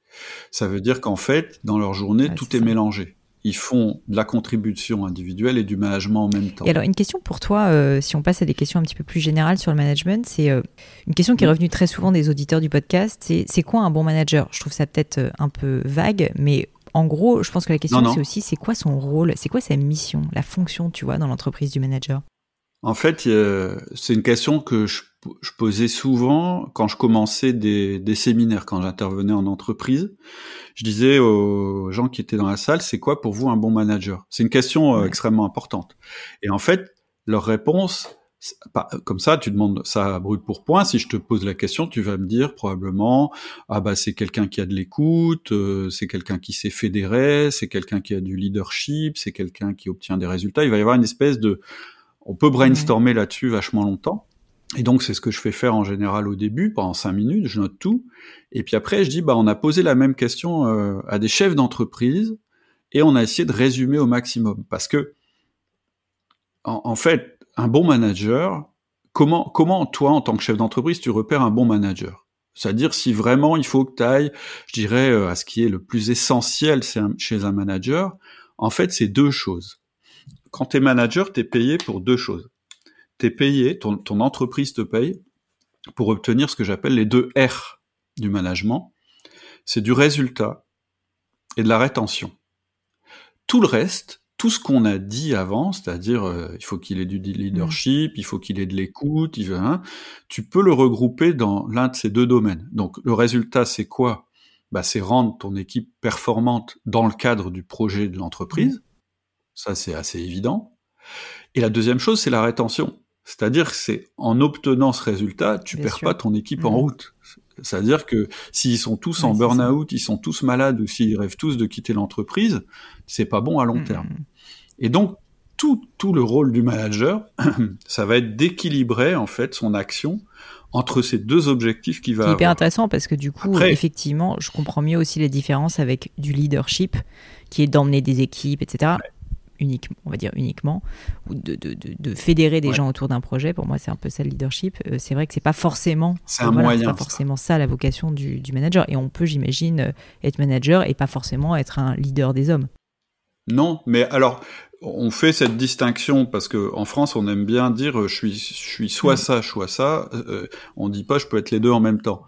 Ça veut dire qu'en fait, dans leur journée, tout est mélangé ils font de la contribution individuelle et du management en même temps. Et alors, une question pour toi, euh, si on passe à des questions un petit peu plus générales sur le management, c'est euh, une question qui est revenue très souvent des auditeurs du podcast, c'est c'est quoi un bon manager? Je trouve ça peut-être euh, un peu vague, mais en gros, je pense que la question c'est aussi c'est quoi son rôle, c'est quoi sa mission, la fonction, tu vois, dans l'entreprise du manager? En fait, c'est une question que je, posais souvent quand je commençais des, des séminaires, quand j'intervenais en entreprise je disais aux gens qui étaient dans la salle, c'est quoi pour vous un bon manager? C'est une question euh, extrêmement importante. Et en fait, leur réponse, comme ça, tu demandes ça brûle pour point. Si je te pose la question, tu vas me dire probablement ah bah c'est quelqu'un qui a de l'écoute, euh, c'est quelqu'un qui sait fédérer, c'est quelqu'un qui a du leadership, c'est quelqu'un qui obtient des résultats. Il va y avoir une espèce de, on peut brainstormer là-dessus vachement longtemps. Et donc c'est ce que je fais faire en général au début, pendant cinq minutes, je note tout. Et puis après je dis bah on a posé la même question euh, à des chefs d'entreprise et on a essayé de résumer au maximum parce que en, fait un bon manager, comment, comment toi, en tant que chef d'entreprise, tu repères un bon manager? C'est-à-dire si vraiment il faut que tu ailles, je dirais, euh, à ce qui est le plus essentiel chez un manager, en fait, c'est deux choses. Quand tu es manager, tu es payé pour deux choses. Tu es payé, ton, ton entreprise te paye pour obtenir ce que j'appelle les deux R du management. C'est du résultat et de la rétention. Tout le reste, tout ce qu'on a dit avant, c'est-à-dire euh, il faut qu'il ait du leadership, il faut qu'il ait de l'écoute, hein, tu peux le regrouper dans l'un de ces deux domaines. Donc le résultat, c'est quoi? Bah, C'est rendre ton équipe performante dans le cadre du projet de l'entreprise. Ça, c'est assez évident. Et la deuxième chose, c'est la rétention. C'est-à-dire que c'est en obtenant ce résultat, tu perds pas ton équipe en mmh. route. C'est-à-dire que s'ils sont tous en burn-out, ils sont tous malades ou s'ils rêvent tous de quitter l'entreprise, c'est pas bon à long mmh, terme. Mmh. Et donc, tout, tout le rôle du manager, [CLEARS THROAT] ça va être d'équilibrer en fait son action entre ces deux objectifs qui va. C'est hyper intéressant parce que du coup, effectivement, je comprends mieux aussi les différences avec du leadership, qui est d'emmener des équipes, etc. Uniquement, on va dire uniquement, ou de, de, de, fédérer des gens autour d'un projet. Pour moi, c'est un peu ça le leadership. Euh, c'est vrai que c'est pas forcément, c'est un moyen, pas forcément ça. la vocation du, du manager. Et on peut, j'imagine, euh, être manager et pas forcément être un leader des hommes. Non, mais alors on fait cette distinction parce que en France on aime bien dire je suis je suis soit mm. ça soit ça. Euh, on dit pas je peux être les deux en même temps.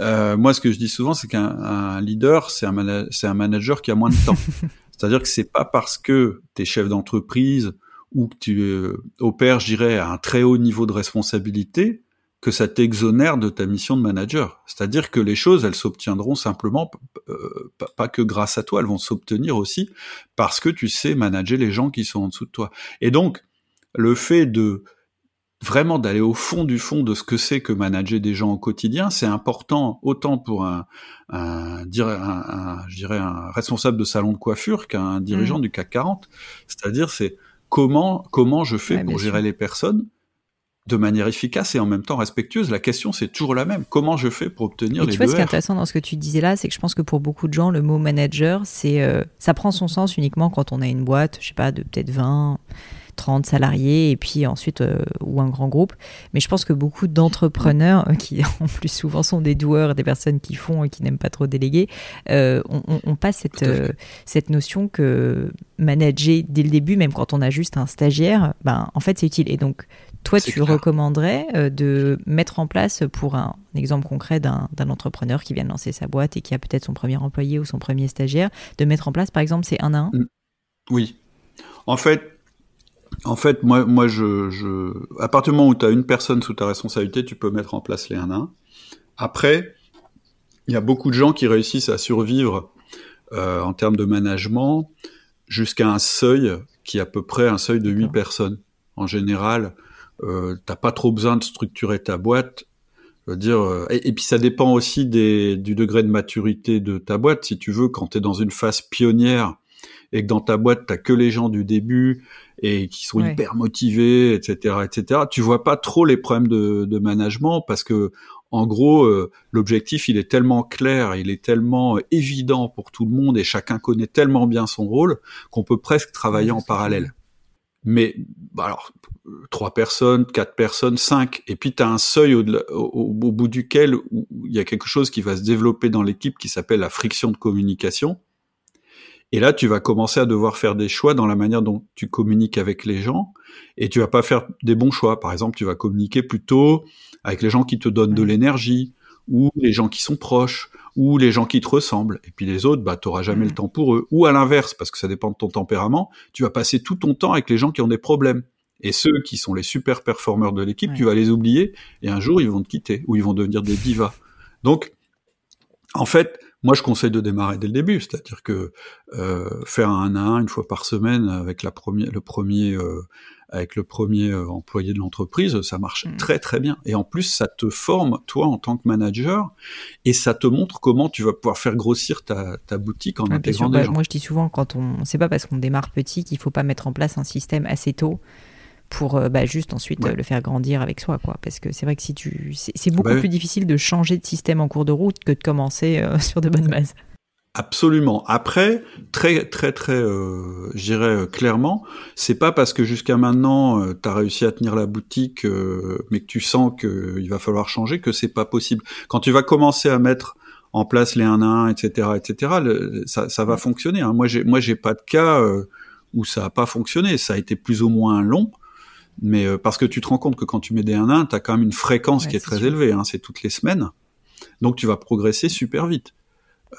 Euh, moi ce que je dis souvent c'est qu'un leader c'est un c'est un manager qui a moins de temps. [LAUGHS] C'est-à-dire que c'est pas parce que tu es chef d'entreprise ou que tu euh, opères je dirais à un très haut niveau de responsabilité que ça t'exonère de ta mission de manager. C'est-à-dire que les choses, elles s'obtiendront simplement, euh, pas que grâce à toi, elles vont s'obtenir aussi parce que tu sais manager les gens qui sont en dessous de toi. Et donc, le fait de vraiment d'aller au fond du fond de ce que c'est que manager des gens au quotidien, c'est important autant pour un, un, un, je dirais un responsable de salon de coiffure qu'un dirigeant mmh. du CAC 40. C'est-à-dire, c'est comment comment je fais pour gérer les personnes de manière efficace et en même temps respectueuse. La question, c'est toujours la même. Comment je fais pour obtenir les tu vois, ce qui est intéressant dans ce que tu disais là, c'est que je pense que pour beaucoup de gens, le mot manager, c'est, euh, ça prend son sens uniquement quand on a une boîte, je sais pas, de peut-être 20, 30 salariés et puis ensuite euh, ou un grand groupe. Mais je pense que beaucoup d'entrepreneurs euh, qui [LAUGHS] en plus souvent sont des doueurs, des personnes qui font et qui n'aiment pas trop déléguer, euh, on, passe cette, cette notion que manager dès le début, même quand on a juste un stagiaire, ben en fait c'est utile. Et donc toi, tu recommanderais de mettre en place, pour un, exemple concret d'un entrepreneur qui vient de lancer sa boîte et qui a peut-être son premier employé ou son premier stagiaire, de mettre en place, par exemple, ces 1 à 1 Oui. En fait, en fait, moi, moi, je, je, à partir du moment où tu as une personne sous ta responsabilité, tu peux mettre en place les 1 1. Après, il y a beaucoup de gens qui réussissent à survivre euh, en termes de management jusqu'à un seuil qui est à peu près un seuil de 8 personnes. En général, euh, t'as pas trop besoin de structurer ta boîte. Je veux dire, euh, et, puis ça dépend aussi des, du degré de maturité de ta boîte. Si tu veux, quand tu es dans une phase pionnière et que dans ta boîte, t'as que les gens du début et qui sont hyper motivés, etc., etc. Tu vois pas trop les problèmes de, de management parce que en gros, euh, l'objectif, il est tellement clair, il est tellement évident pour tout le monde et chacun connaît tellement bien son rôle qu'on peut presque travailler en parallèle. Mais bah alors, trois personnes, quatre personnes, cinq, et puis tu as un seuil au, au, bout duquel il y a quelque chose qui va se développer dans l'équipe qui s'appelle la friction de communication. Et là, tu vas commencer à devoir faire des choix dans la manière dont tu communiques avec les gens, et tu vas pas faire des bons choix. Par exemple, tu vas communiquer plutôt avec les gens qui te donnent de l'énergie, ou les gens qui sont proches, ou les gens qui te ressemblent. Et puis les autres, bah, t'auras jamais le temps pour eux. Ou à l'inverse, parce que ça dépend de ton tempérament, tu vas passer tout ton temps avec les gens qui ont des problèmes. Et ceux qui sont les super performeurs de l'équipe, tu vas les oublier, et un jour, ils vont te quitter, ou ils vont devenir des divas. Donc, en fait, moi, je conseille de démarrer dès le début, c'est-à-dire que euh, faire un à un une fois par semaine avec la première, le premier, euh, avec le premier euh, employé de l'entreprise, ça marche mmh. très très bien. Et en plus, ça te forme toi en tant que manager et ça te montre comment tu vas pouvoir faire grossir ta, ta boutique en intégrant des bah, gens. Moi, je dis souvent quand on, c'est pas parce qu'on démarre petit qu'il faut pas mettre en place un système assez tôt pour euh, bah, juste ensuite le faire grandir avec soi quoi parce que c'est vrai que si tu c'est beaucoup bah plus difficile de changer de système en cours de route que de commencer euh, [LAUGHS] sur de bonnes bases Absolument. Après, très très très, euh, euh, clairement, c'est pas parce que jusqu'à maintenant euh, tu as réussi à tenir la boutique, euh, mais que tu sens qu'il va falloir changer, que c'est pas possible. Quand tu vas commencer à mettre en place les 1 à 1, etc., etc., le, ça, ça va fonctionner. Hein. Moi, j'ai moi j'ai pas de cas où ça a pas fonctionné. Ça a été plus ou moins long, mais parce que tu te rends compte que quand tu mets des 1 à 1, tu as quand même une fréquence Ouais, qui est c'est très sûr. élevée. Hein. C'est toutes les semaines, donc tu vas progresser super vite.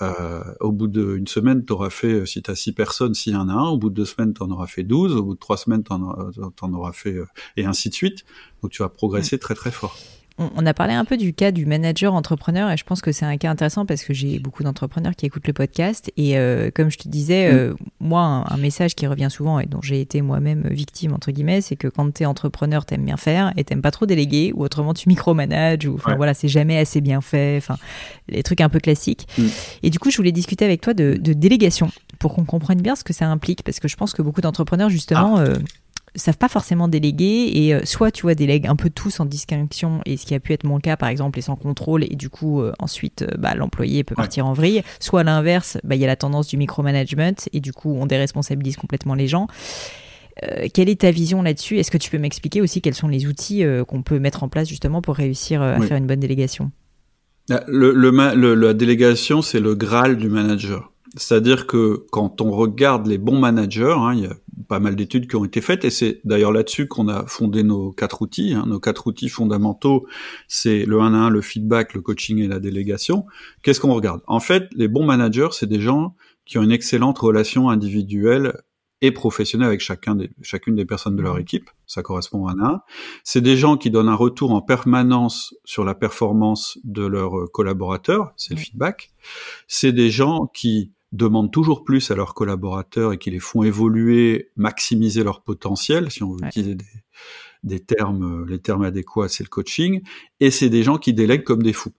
Euh, au bout d'une semaine, tu auras fait, euh, si tu as six personnes, s'il y en a un, au bout de deux semaines, tu en auras fait 12, au bout de trois semaines, tu en, auras- t'en auras fait, euh, et ainsi de suite. Donc tu vas progresser très très fort. On, on a parlé un peu du cas du manager entrepreneur et je pense que c'est un cas intéressant parce que j'ai beaucoup d'entrepreneurs qui écoutent le podcast et euh, comme je te disais, Mm. euh, moi un, un message qui revient souvent et dont j'ai été moi-même victime entre guillemets, c'est que quand t'es entrepreneur, t'aimes bien faire et t'aimes pas trop déléguer ou autrement tu micromanages ou enfin Ouais. voilà c'est jamais assez bien fait, enfin les trucs un peu classiques. Mm. Et du coup je voulais discuter avec toi de, de délégation pour qu'on comprenne bien ce que ça implique parce que je pense que beaucoup d'entrepreneurs justement Ah. euh, savent pas forcément déléguer et euh, soit tu vois délèguent un peu tout sans distinction et ce qui a pu être mon cas par exemple et sans contrôle et du coup euh, ensuite euh, bah, l'employé peut Ouais. partir en vrille soit à l'inverse bah, il y a la tendance du micromanagement et du coup on déresponsabilise complètement les gens Euh, quelle est ta vision là-dessus? Est-ce que tu peux m'expliquer aussi quels sont les outils qu'on peut mettre en place justement pour réussir à Oui. faire une bonne délégation? Le, le le- la délégation, c'est le graal du manager. C'est-à-dire que quand on regarde les bons managers, hein, il y a pas mal d'études qui ont été faites, et c'est d'ailleurs là-dessus qu'on a fondé nos quatre outils. hein. Nos quatre outils fondamentaux, c'est le 1 à 1, le feedback, le coaching et la délégation. Qu'est-ce qu'on regarde? En fait, les bons managers, c'est des gens qui ont une excellente relation individuelle et professionnelle avec chacun des, chacune des personnes de leur Mhm. équipe. Ça correspond à 1 à 1. C'est des gens qui donnent un retour en permanence sur la performance de leurs collaborateurs, c'est le feedback. C'est des gens qui demandent toujours plus à leurs collaborateurs et qui les font évoluer, maximiser leur potentiel, si on veut Ouais. utiliser des, des termes, euh, les termes adéquats, c'est le coaching. Et c'est des gens qui délèguent comme des fous.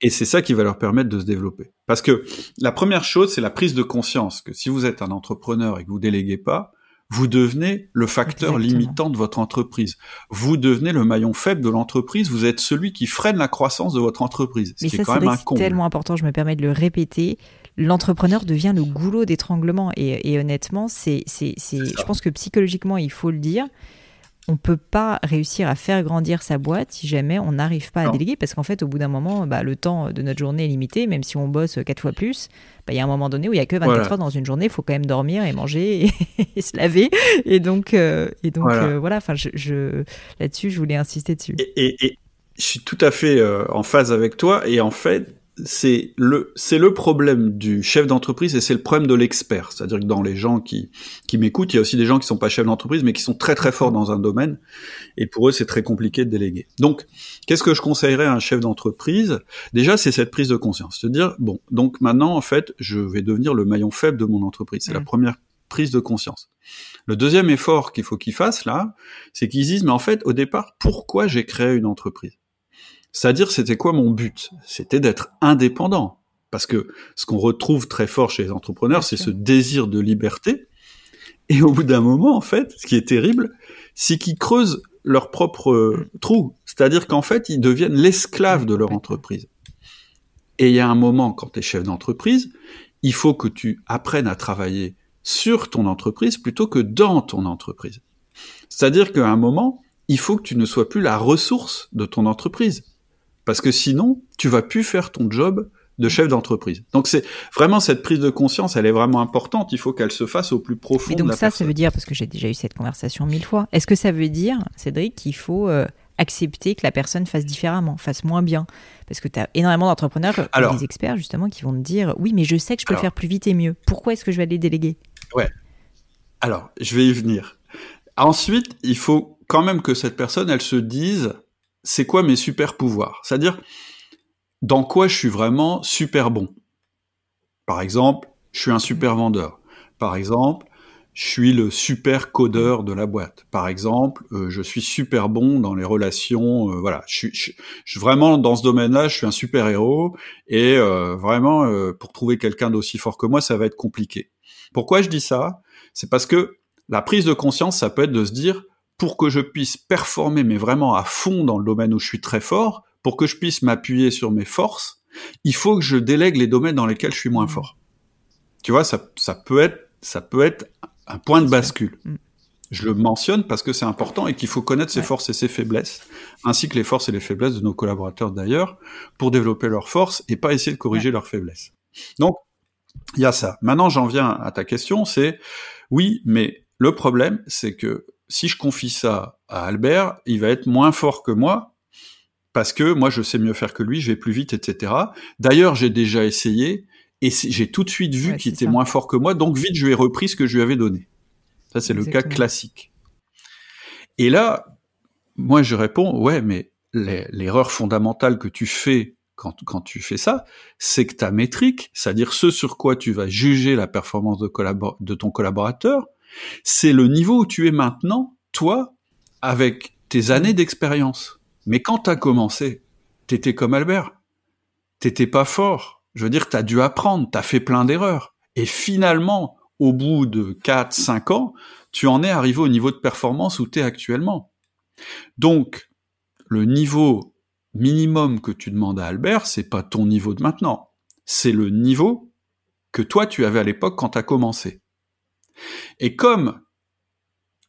Et c'est ça qui va leur permettre de se développer. Parce que la première chose, c'est la prise de conscience que si vous êtes un entrepreneur et que vous déléguez pas, vous devenez le facteur Exactement. limitant de votre entreprise. Vous devenez le maillon faible de l'entreprise. Vous êtes celui qui freine la croissance de votre entreprise. Ce Mais qui ça, est quand même un c'est comble. tellement important, je me permets de le répéter. L'entrepreneur devient le goulot d'étranglement. Et, et honnêtement, c'est, c'est, je pense que psychologiquement, il faut le dire. On peut pas réussir à faire grandir sa boîte si jamais on n'arrive pas à déléguer. Parce qu'en fait, au bout d'un moment, bah, le temps de notre journée est limité. Même si on bosse quatre fois plus, bah, il y a un moment donné où il y a que 24 Voilà. heures dans une journée. Il faut quand même dormir et manger et, [LAUGHS] et se laver. Et donc, euh, et donc Voilà. euh, voilà. Je, je- là-dessus, je voulais insister dessus. Et je suis tout à fait euh, en phase avec toi. Et en fait, c'est le c'est le problème du chef d'entreprise et c'est le problème de l'expert. C'est-à-dire que dans les gens qui qui m'écoutent, il y a aussi des gens qui sont pas chefs d'entreprise mais qui sont très très forts dans un domaine. Et pour eux, c'est très compliqué de déléguer. Donc, qu'est-ce que je conseillerais à un chef d'entreprise? Déjà, c'est cette prise de conscience, se dire bon, donc maintenant en fait, je vais devenir le maillon faible de mon entreprise. C'est la Mm. première prise de conscience. Le deuxième effort qu'il faut qu'ils fassent là, c'est qu'ils disent, mais en fait, au départ, pourquoi j'ai créé une entreprise? C'est-à-dire, c'était quoi mon but? C'était d'être indépendant. Parce que ce qu'on retrouve très fort chez les entrepreneurs, c'est ce désir de liberté. Et au bout d'un moment, en fait, ce qui est terrible, c'est qu'ils creusent leur propre euh, trou. C'est-à-dire qu'en fait, ils deviennent l'esclave de leur entreprise. Et il y a un moment, quand tu es chef d'entreprise, il faut que tu apprennes à travailler sur ton entreprise plutôt que dans ton entreprise. C'est-à-dire qu'à un moment, il faut que tu ne sois plus la ressource de ton entreprise. Parce que sinon, tu vas plus faire ton job de chef d'entreprise. Donc c'est vraiment cette prise de conscience, elle est vraiment importante. Il faut qu'elle se fasse au plus profond de donc la ça, ça personne. veut dire, parce que j'ai déjà eu cette conversation mille fois, est-ce que ça veut dire, Cédric, qu'il faut euh, accepter que la personne fasse différemment, fasse moins bien? Parce que tu as énormément d'entrepreneurs, Alors- des experts justement, qui vont te dire, oui, mais je sais que je peux Alors- faire plus vite et mieux. Pourquoi est-ce que je vais aller déléguer? Alors, je vais y venir. Ensuite, il faut quand même que cette personne, elle se dise, c'est quoi mes super pouvoirs? C'est-à-dire, dans quoi je suis vraiment super bon? Par exemple, je suis un super vendeur. Par exemple, je suis le super codeur de la boîte. Par exemple, euh, je suis super bon dans les relations. euh, voilà, je suis, je, vraiment dans ce domaine-là, je suis un super héros. Et euh, vraiment, pour trouver quelqu'un d'aussi fort que moi, ça va être compliqué. Pourquoi je dis ça? C'est parce que la prise de conscience, ça peut être de se dire, pour que je puisse performer, mais vraiment à fond dans le domaine où je suis très fort, pour que je puisse m'appuyer sur mes forces, il faut que je délègue les domaines dans lesquels je suis moins fort. Tu vois, ça, ça peut être, ça peut être un point de bascule. Mm. Je le mentionne parce que c'est important et qu'il faut connaître ses forces et ses faiblesses, ainsi que les forces et les faiblesses de nos collaborateurs d'ailleurs, pour développer leurs forces et pas essayer de corriger leurs faiblesses. Donc, il y a ça. Maintenant, j'en viens à ta question, c'est oui, mais le problème, c'est que si je confie ça à Albert, il va être moins fort que moi, parce que moi, je sais mieux faire que lui, je vais plus vite, etc. D'ailleurs, j'ai déjà essayé, et j'ai tout de suite vu qu'il était moins fort que moi, donc vite, je lui ai repris ce que je lui avais donné. Ça, c'est le cas classique. Et là, moi, je réponds, ouais, mais l'erreur fondamentale que tu fais quand, quand tu fais ça, c'est que ta métrique, c'est-à-dire ce sur quoi tu vas juger la performance de, de ton collaborateur, c'est le niveau où tu es maintenant, toi, avec tes années d'expérience. Mais quand tu as commencé, t'étais comme Albert. T'étais pas fort. Je veux dire, t'as dû apprendre, t'as fait plein d'erreurs. Et finalement, au bout de 4, 5 ans, tu en es arrivé au niveau de performance où tu es actuellement. Donc, le niveau minimum que tu demandes à Albert, c'est pas ton niveau de maintenant. C'est le niveau que toi tu avais à l'époque quand tu as commencé. Et comme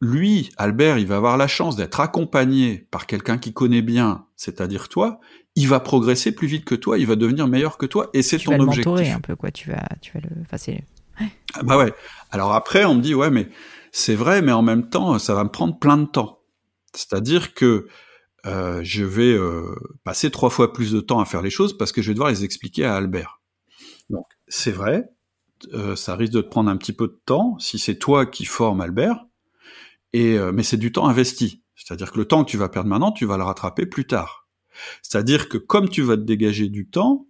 lui, Albert, il va avoir la chance d'être accompagné par quelqu'un qui connaît bien, c'est-à-dire toi, il va progresser plus vite que toi, il va devenir meilleur que toi, et c'est ton vas objectif. Le un peu quoi, tu vas, tu vas le, enfin, ah bah ouais. Alors après, on me dit ouais, mais c'est vrai, mais en même temps, ça va me prendre plein de temps. C'est-à-dire que euh, je vais euh, passer trois fois plus de temps à faire les choses parce que je vais devoir les expliquer à Albert. Donc c'est vrai, euh, ça risque de te prendre un petit peu de temps si c'est toi qui formes Albert, et mais c'est du temps investi. C'est-à-dire que le temps que tu vas perdre maintenant, tu vas le rattraper plus tard. C'est-à-dire que comme tu vas te dégager du temps,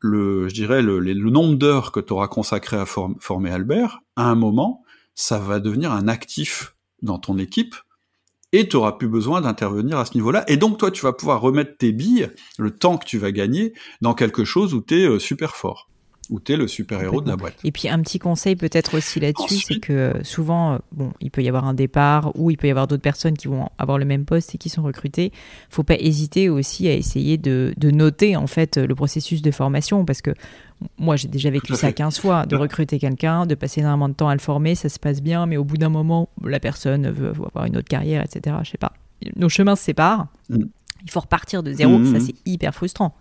le, je dirais, le, le nombre d'heures que tu auras consacré à former Albert, à un moment, ça va devenir un actif dans ton équipe et tu auras plus besoin d'intervenir à ce niveau-là. Et donc, toi, tu vas pouvoir remettre tes billes, le temps que tu vas gagner, dans quelque chose où tu es euh, super fort où tu es le super-héros de la boîte. Et puis un petit conseil peut-être aussi là-dessus, c'est que euh, souvent, euh, bon, il peut y avoir un départ ou il peut y avoir d'autres personnes qui vont avoir le même poste et qui sont recrutées. faut pas hésiter aussi à essayer de, de, noter en fait le processus de formation parce que moi j'ai déjà vécu ça 15 fois, de recruter quelqu'un, de passer énormément de temps à le former, ça se passe bien, mais au bout d'un moment, la personne veut, avoir une autre carrière, etc. Je sais pas. Nos chemins se séparent. Mm. Il faut repartir de zéro, ça mm, mm. c'est hyper frustrant.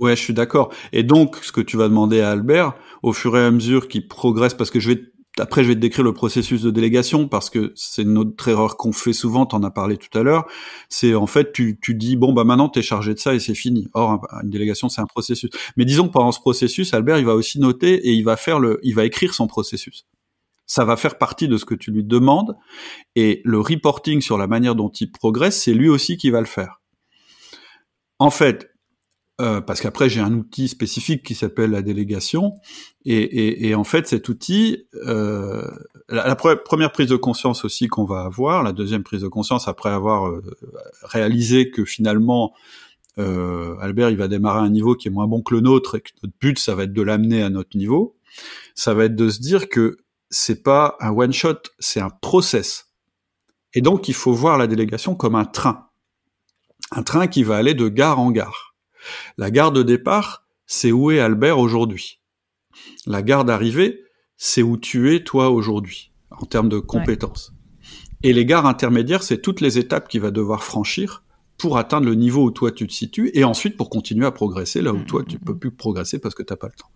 Ouais, je suis d'accord. Et donc, ce que tu vas demander à Albert, au fur et à mesure qu'il progresse, parce que je vais après, je vais te décrire le processus de délégation parce que c'est une autre erreur qu'on fait souvent. T'en as parlé tout à l'heure. C'est en fait, tu, tu dis bon bah maintenant t'es chargé de ça et c'est fini. Or, une délégation c'est un processus. Mais disons que pendant ce processus, Albert il va aussi noter et il va faire le, il va écrire son processus. Ça va faire partie de ce que tu lui demandes et le reporting sur la manière dont il progresse, c'est lui aussi qui va le faire. En fait, euh, parce qu'après j'ai un outil spécifique qui s'appelle la délégation, et, et, et, en fait cet outil, euh, la, première prise de conscience aussi qu'on va avoir, la deuxième prise de conscience après avoir euh, réalisé que finalement euh, Albert il va démarrer un niveau qui est moins bon que le nôtre et que notre but ça va être de l'amener à notre niveau, ça va être de se dire que c'est pas un one shot, c'est un process, et donc il faut voir la délégation comme un train, un train qui va aller de gare en gare. La gare de départ, c'est où est Albert aujourd'hui? La gare d'arrivée, c'est où tu es toi aujourd'hui, en termes de compétences. Et les gares intermédiaires, c'est toutes les étapes qu'il va devoir franchir pour atteindre le niveau où toi tu te situes, et ensuite pour continuer à progresser là où toi tu peux plus progresser parce que t'as pas le temps.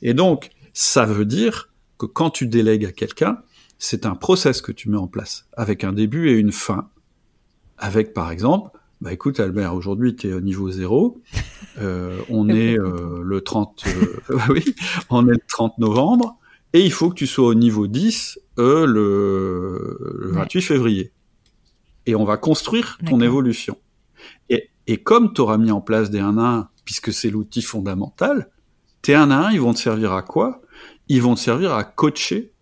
Et donc, ça veut dire que quand tu délègues à quelqu'un, c'est un process que tu mets en place, avec un début et une fin. Avec, par exemple, bah écoute Albert, aujourd'hui tu es au niveau zéro. [LAUGHS] Euh, on est euh, le 30 euh, [LAUGHS] oui, on est le 30 novembre et il faut que tu sois au niveau 10 euh, le, 28 février. Et on va construire ton évolution. Et, et comme tu auras mis en place des 1 à 1 puisque c'est l'outil fondamental, tes 1 à 1, ils vont te servir à quoi? Ils vont te servir à coacher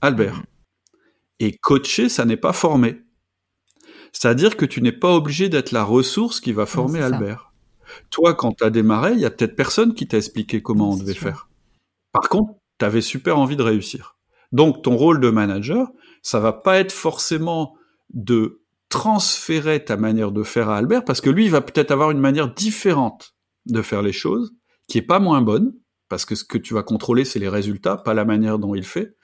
Albert. Mm-hmm. Et coacher, ça n'est pas former. C'est-à-dire que tu n'es pas obligé d'être la ressource qui va former Albert. Toi, quand tu as démarré, il y a peut-être personne qui t'a expliqué comment on devait faire. Par contre, tu avais super envie de réussir. Donc, ton rôle de manager, ça va pas être forcément de transférer ta manière de faire à Albert, parce que lui, il va peut-être avoir une manière différente de faire les choses, qui est pas moins bonne, parce que ce que tu vas contrôler, c'est les résultats, pas la manière dont il fait.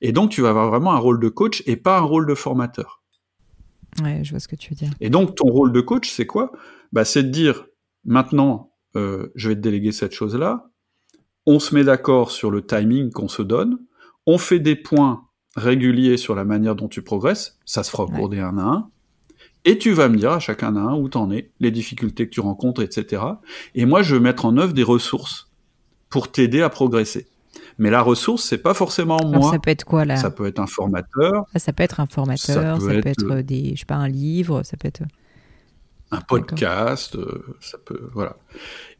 Et donc, tu vas avoir vraiment un rôle de coach et pas un rôle de formateur. Ouais, je vois ce que tu veux dire. Et donc, ton rôle de coach, c'est quoi? Bah, C'est de dire, maintenant, euh, je vais te déléguer cette chose-là, on se met d'accord sur le timing qu'on se donne, on fait des points réguliers sur la manière dont tu progresses, ça se fera au cours des 1 à 1, et tu vas me dire à chacun à un où t'en es, les difficultés que tu rencontres, etc. Et moi, je vais mettre en œuvre des ressources pour t'aider à progresser. Mais la ressource, c'est pas forcément moi. ça peut être quoi là Ça peut être un formateur. Ça peut être un formateur, ça peut, être, des, je sais pas, un livre, ça peut être un podcast, euh, ça peut, voilà.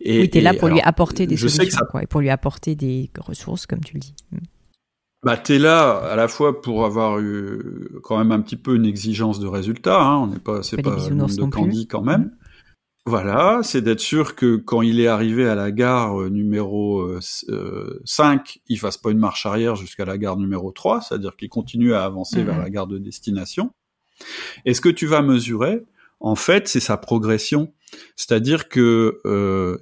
Et, oui, tu es là pour lui apporter des solutions, quoi, et pour lui apporter des ressources, comme tu le dis. Mm. Bah, t'es là à la fois pour avoir eu quand même un petit peu une exigence de résultat. Hein, on n'est pas, c'est pas, pas de candy quand même. Voilà, c'est d'être sûr que quand il est arrivé à la gare euh, numéro euh, 5, euh, il fasse pas une marche arrière jusqu'à la gare numéro 3, c'est-à-dire qu'il continue à avancer vers la gare de destination. Et ce que tu vas mesurer, en fait, c'est sa progression. C'est-à-dire que euh,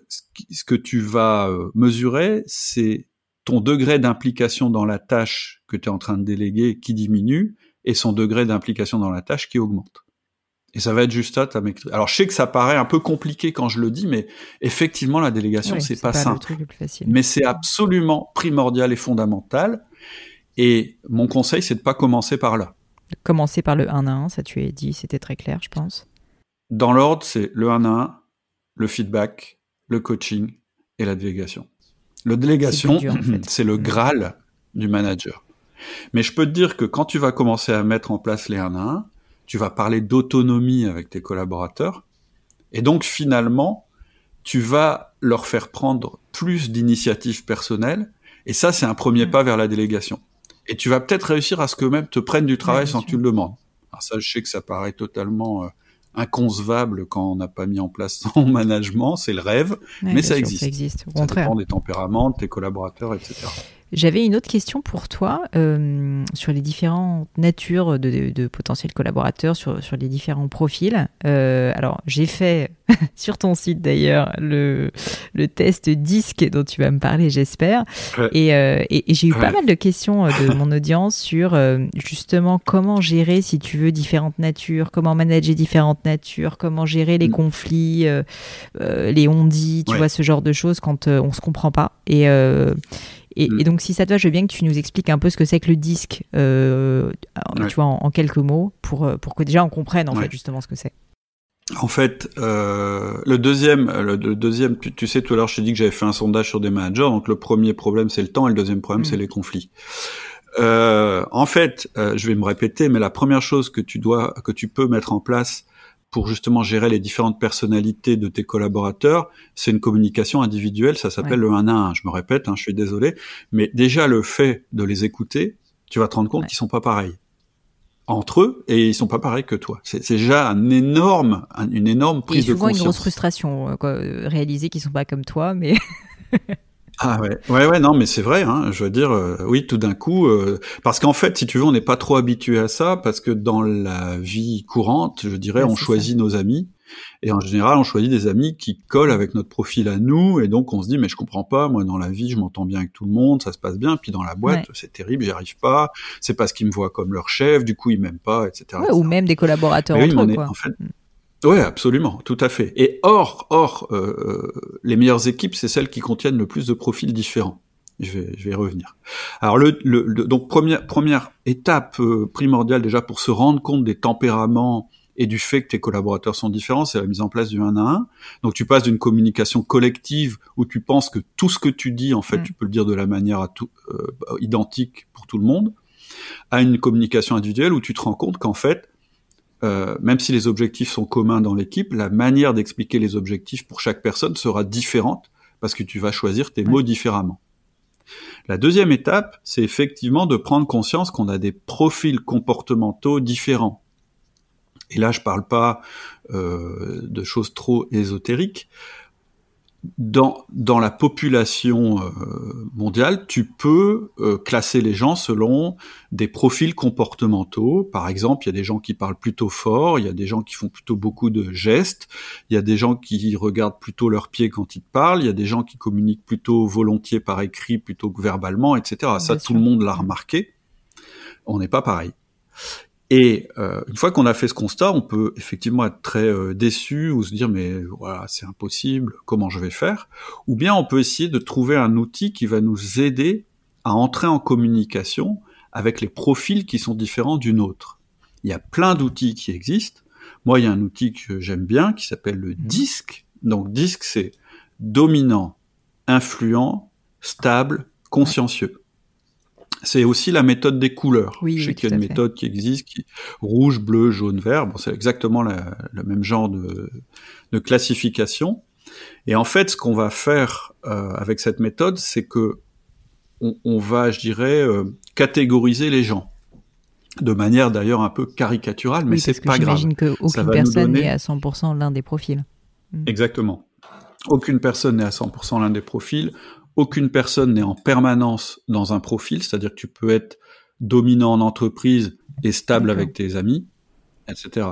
ce que tu vas euh, mesurer, c'est ton degré d'implication dans la tâche que tu es en train de déléguer qui diminue et son degré d'implication dans la tâche qui augmente. Et ça va être juste maîtrise. Alors je sais que ça paraît un peu compliqué quand je le dis, mais effectivement la délégation c'est pas, pas simple. Mais c'est absolument primordial et fondamental. Et mon conseil c'est de pas commencer par là. Commencer par le 1 à 1, ça tu as dit, c'était très clair, je pense. Dans l'ordre, c'est le 1 à 1, le feedback, le coaching et la délégation. Le délégation, c'est le [CLEARS THROAT] Graal du manager. Mais je peux te dire que quand tu vas commencer à mettre en place les 1 à 1, tu vas parler d'autonomie avec tes collaborateurs. Et donc finalement, tu vas leur faire prendre plus d'initiatives personnelles. Et ça, c'est un premier mm. pas vers la délégation. Et tu vas peut-être réussir à ce qu'eux-mêmes te prennent du travail sans que tu le demandes. Alors ça, je sais que ça paraît totalement euh, inconcevable quand on n'a pas mis en place [LAUGHS] son management, c'est le rêve, mais ça existe. ça existe. Au ça dépend des tempéraments, de tes collaborateurs, etc. J'avais une autre question pour toi euh, sur les différentes natures de, potentiels collaborateurs, sur, sur les différents profils. Euh, alors, j'ai fait [LAUGHS] sur ton site d'ailleurs le, le test disque dont tu vas me parler, j'espère. Et, euh, et, j'ai eu pas mal de questions de mon audience sur justement comment gérer, si tu veux, différentes natures, comment manager différentes natures, comment gérer les mm. conflits, les on-dit, tu vois, ce genre de choses quand on se comprend pas. Et Mm. Et, donc, si ça te va, je veux bien que tu nous expliques un peu ce que c'est que le disque, euh, tu vois, en, quelques mots, pour, euh, pour que déjà on comprenne en fait justement ce que c'est. En fait, euh, le deuxième, le, deuxième, tu, sais, tout à l'heure, je t'ai dit que j'avais fait un sondage sur des managers. Donc, le premier problème, c'est le temps, et le deuxième problème, c'est mm. les conflits. en fait, je vais me répéter, mais la première chose que tu dois, que tu peux mettre en place pour justement gérer les différentes personnalités de tes collaborateurs, c'est une communication individuelle, ça s'appelle le 1 à 1. Je me répète, hein, je suis désolé, mais déjà le fait de les écouter, tu vas te rendre compte qu'ils sont pas pareils entre eux et ils sont pas pareils que toi. C'est déjà un énorme, une énorme prise de conscience. une grosse frustration, euh, quoi, euh, réaliser qu'ils sont pas comme toi, mais [LAUGHS] Ah ouais, ouais, ouais, non, mais c'est vrai. Hein, je veux dire, euh, oui, tout d'un coup, euh, parce qu'en fait, si tu veux, on n'est pas trop habitué à ça, parce que dans la vie courante, je dirais, on choisit nos amis, et en général, on choisit des amis qui collent avec notre profil à nous, et donc on se dit, mais je comprends pas, moi dans la vie, je m'entends bien avec tout le monde, ça se passe bien, puis dans la boîte, c'est terrible, j'y arrive pas, c'est parce qu'ils me voient comme leur chef, du coup ils m'aiment pas, etc. ou même des collaborateurs entre eux, quoi. En fait, mm. Oui, absolument, tout à fait. Et or, or, euh, euh, les meilleures équipes, c'est celles qui contiennent le plus de profils différents. Je vais, je vais y revenir. Alors, le, le, donc première première étape euh, primordiale déjà pour se rendre compte des tempéraments et du fait que tes collaborateurs sont différents, c'est la mise en place du 1 à 1. Donc tu passes d'une communication collective où tu penses que tout ce que tu dis, en fait, mm. tu peux le dire de la manière à tout, identique pour tout le monde, à une communication individuelle où tu te rends compte qu'en fait, euh, même si les objectifs sont communs dans l'équipe, la manière d'expliquer les objectifs pour chaque personne sera différente parce que tu vas choisir tes mots différemment. La deuxième étape, c'est effectivement de prendre conscience qu'on a des profils comportementaux différents. Et là, je parle pas euh, de choses trop ésotériques. Dans, dans la population euh, mondiale, tu peux euh, classer les gens selon des profils comportementaux. Par exemple, il y a des gens qui parlent plutôt fort, il y a des gens qui font plutôt beaucoup de gestes, il y a des gens qui regardent plutôt leurs pieds quand ils parlent, il y a des gens qui communiquent plutôt volontiers par écrit plutôt que verbalement, etc. Ça, tout le monde l'a remarqué. On n'est pas pareil. Et euh, une fois qu'on a fait ce constat, on peut effectivement être très euh, déçu ou se dire mais voilà c'est impossible, comment je vais faire? Ou bien on peut essayer de trouver un outil qui va nous aider à entrer en communication avec les profils qui sont différents d'une autre. Il y a plein d'outils qui existent. Moi, il y a un outil que j'aime bien qui s'appelle le mmh. DISC. Donc DISC, c'est dominant, influent, stable, consciencieux. C'est aussi la méthode des couleurs. Oui, Je sais qu'il y a une méthode qui existe, qui rouge, bleu, jaune, vert. Bon, c'est exactement le même genre de, de, classification. Et en fait, ce qu'on va faire euh, avec cette méthode, c'est que on, on, va, je dirais, euh, catégoriser les gens de manière d'ailleurs un peu caricaturale, mais c'est pas grave. J'imagine qu'aucune personne n'est à 100% l'un des profils. Hmm. Exactement. Aucune personne n'est à 100% l'un des profils aucune personne n'est en permanence dans un profil, c'est-à dire que tu peux être dominant en entreprise et stable avec tes amis, etc.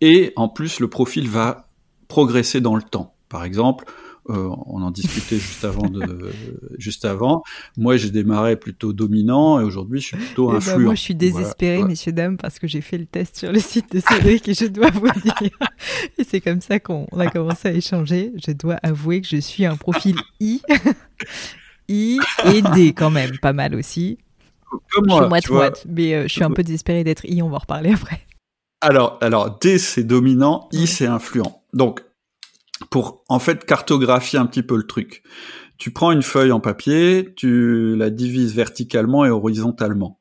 Et en plus, le profil va progresser dans le temps. Par exemple, euh, on en discutait juste avant de, [LAUGHS] juste avant. Moi, j'ai démarré plutôt dominant et aujourd'hui, je suis plutôt eh ben, influent. moi, je suis désespéré, messieurs dames, parce que j'ai fait le test sur le site de Cédric et je dois vous dire. [LAUGHS] Et c'est comme ça qu'on a commencé à échanger. Je dois avouer que je suis un profil I. [LAUGHS] I et D quand même, pas mal aussi. Comme moi, je suis moite, mais euh, je suis un peu désespéré d'être I. On va en reparler après. Alors, alors D c'est dominant, I c'est influent. Donc pour en fait cartographier un petit peu le truc. Tu prends une feuille en papier, tu la divises verticalement et horizontalement.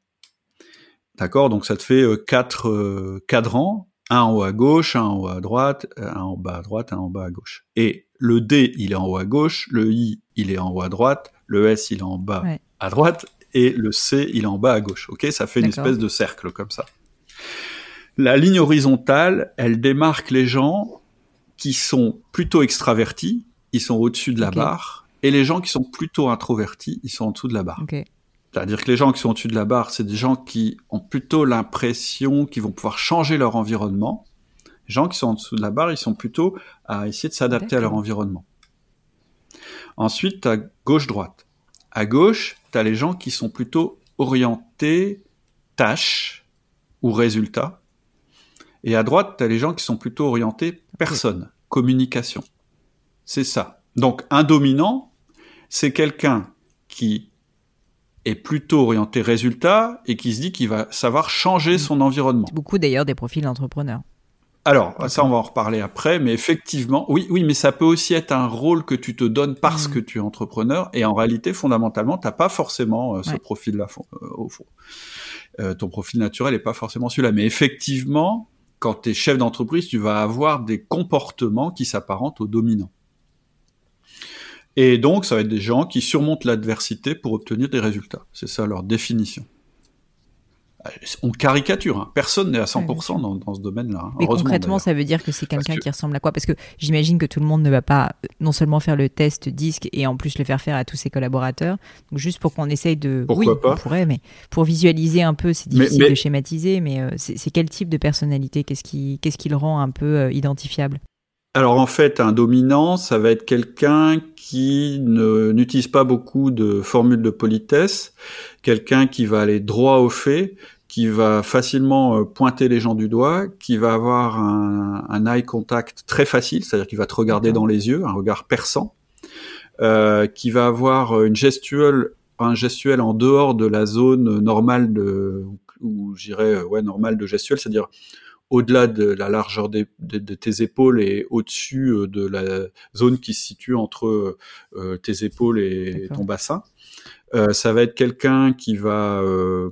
D'accord? Donc ça te fait euh, quatre euh, cadrans, un en haut à gauche, un en haut à droite, un en bas à droite, un en bas à gauche. Et le D, il est en haut à gauche, le I, il est en haut à droite, le S, il est en bas à droite, et le C, il est en bas à gauche. Ok? Ça fait une espèce de cercle comme ça. La ligne horizontale, elle démarque les gens qui sont plutôt extravertis, ils sont au-dessus de la barre, et les gens qui sont plutôt introvertis, ils sont en dessous de la barre. C'est-à-dire que les gens qui sont au-dessus de la barre, c'est des gens qui ont plutôt l'impression qu'ils vont pouvoir changer leur environnement. Les gens qui sont en dessous de la barre, ils sont plutôt à essayer de s'adapter à leur environnement. Ensuite, as gauche-droite. À gauche, tu as les gens qui sont plutôt orientés tâches ou résultats. Et à droite, tu as les gens qui sont plutôt orientés personne, communication. C'est ça. Donc un dominant, c'est quelqu'un qui est plutôt orienté résultat et qui se dit qu'il va savoir changer son environnement. Beaucoup d'ailleurs des profils d'entrepreneurs. Alors, ça, on va en reparler après, mais effectivement, oui, oui, mais ça peut aussi être un rôle que tu te donnes parce mm. que tu es entrepreneur, et en réalité, fondamentalement, t'as pas forcément euh, ce profil-là euh, au fond. Euh, ton profil naturel est pas forcément celui-là, mais effectivement, quand tu es chef d'entreprise, tu vas avoir des comportements qui s'apparentent aux dominants. Et donc, ça va être des gens qui surmontent l'adversité pour obtenir des résultats. C'est ça leur définition on caricature. Hein. Personne n'est à 100% dans, ce domaine-là. Hein. Mais concrètement, ça veut dire que c'est quelqu'un qui ressemble à quoi? Parce que j'imagine que tout le monde ne va pas euh, non seulement faire le test disque et en plus le faire faire à tous ses collaborateurs. Donc juste pour qu'on essaye de... Pourquoi oui, pas? on pourrait, mais pour visualiser un peu, c'est difficile de schématiser, mais euh, c'est quel type de personnalité? Qu'est-ce qui, qu'est-ce qui le rend un peu euh, identifiable? Alors en fait, un dominant, ça va être quelqu'un qui n'utilise pas beaucoup de formules de politesse, quelqu'un qui va aller droit au fait, qui va facilement euh, pointer les gens du doigt, qui va avoir un, un eye contact très facile, c'est-à-dire qu'il va te regarder dans les yeux, un regard perçant, euh, qui va avoir une gestuelle, un gestuel en dehors de la zone normale de, ou j'irais ouais normale de gestuelle, c'est-à-dire au-delà de la largeur de, tes épaules et au-dessus euh, de la zone qui se situe entre euh, tes épaules et ton bassin. Euh, ça va être quelqu'un qui va euh,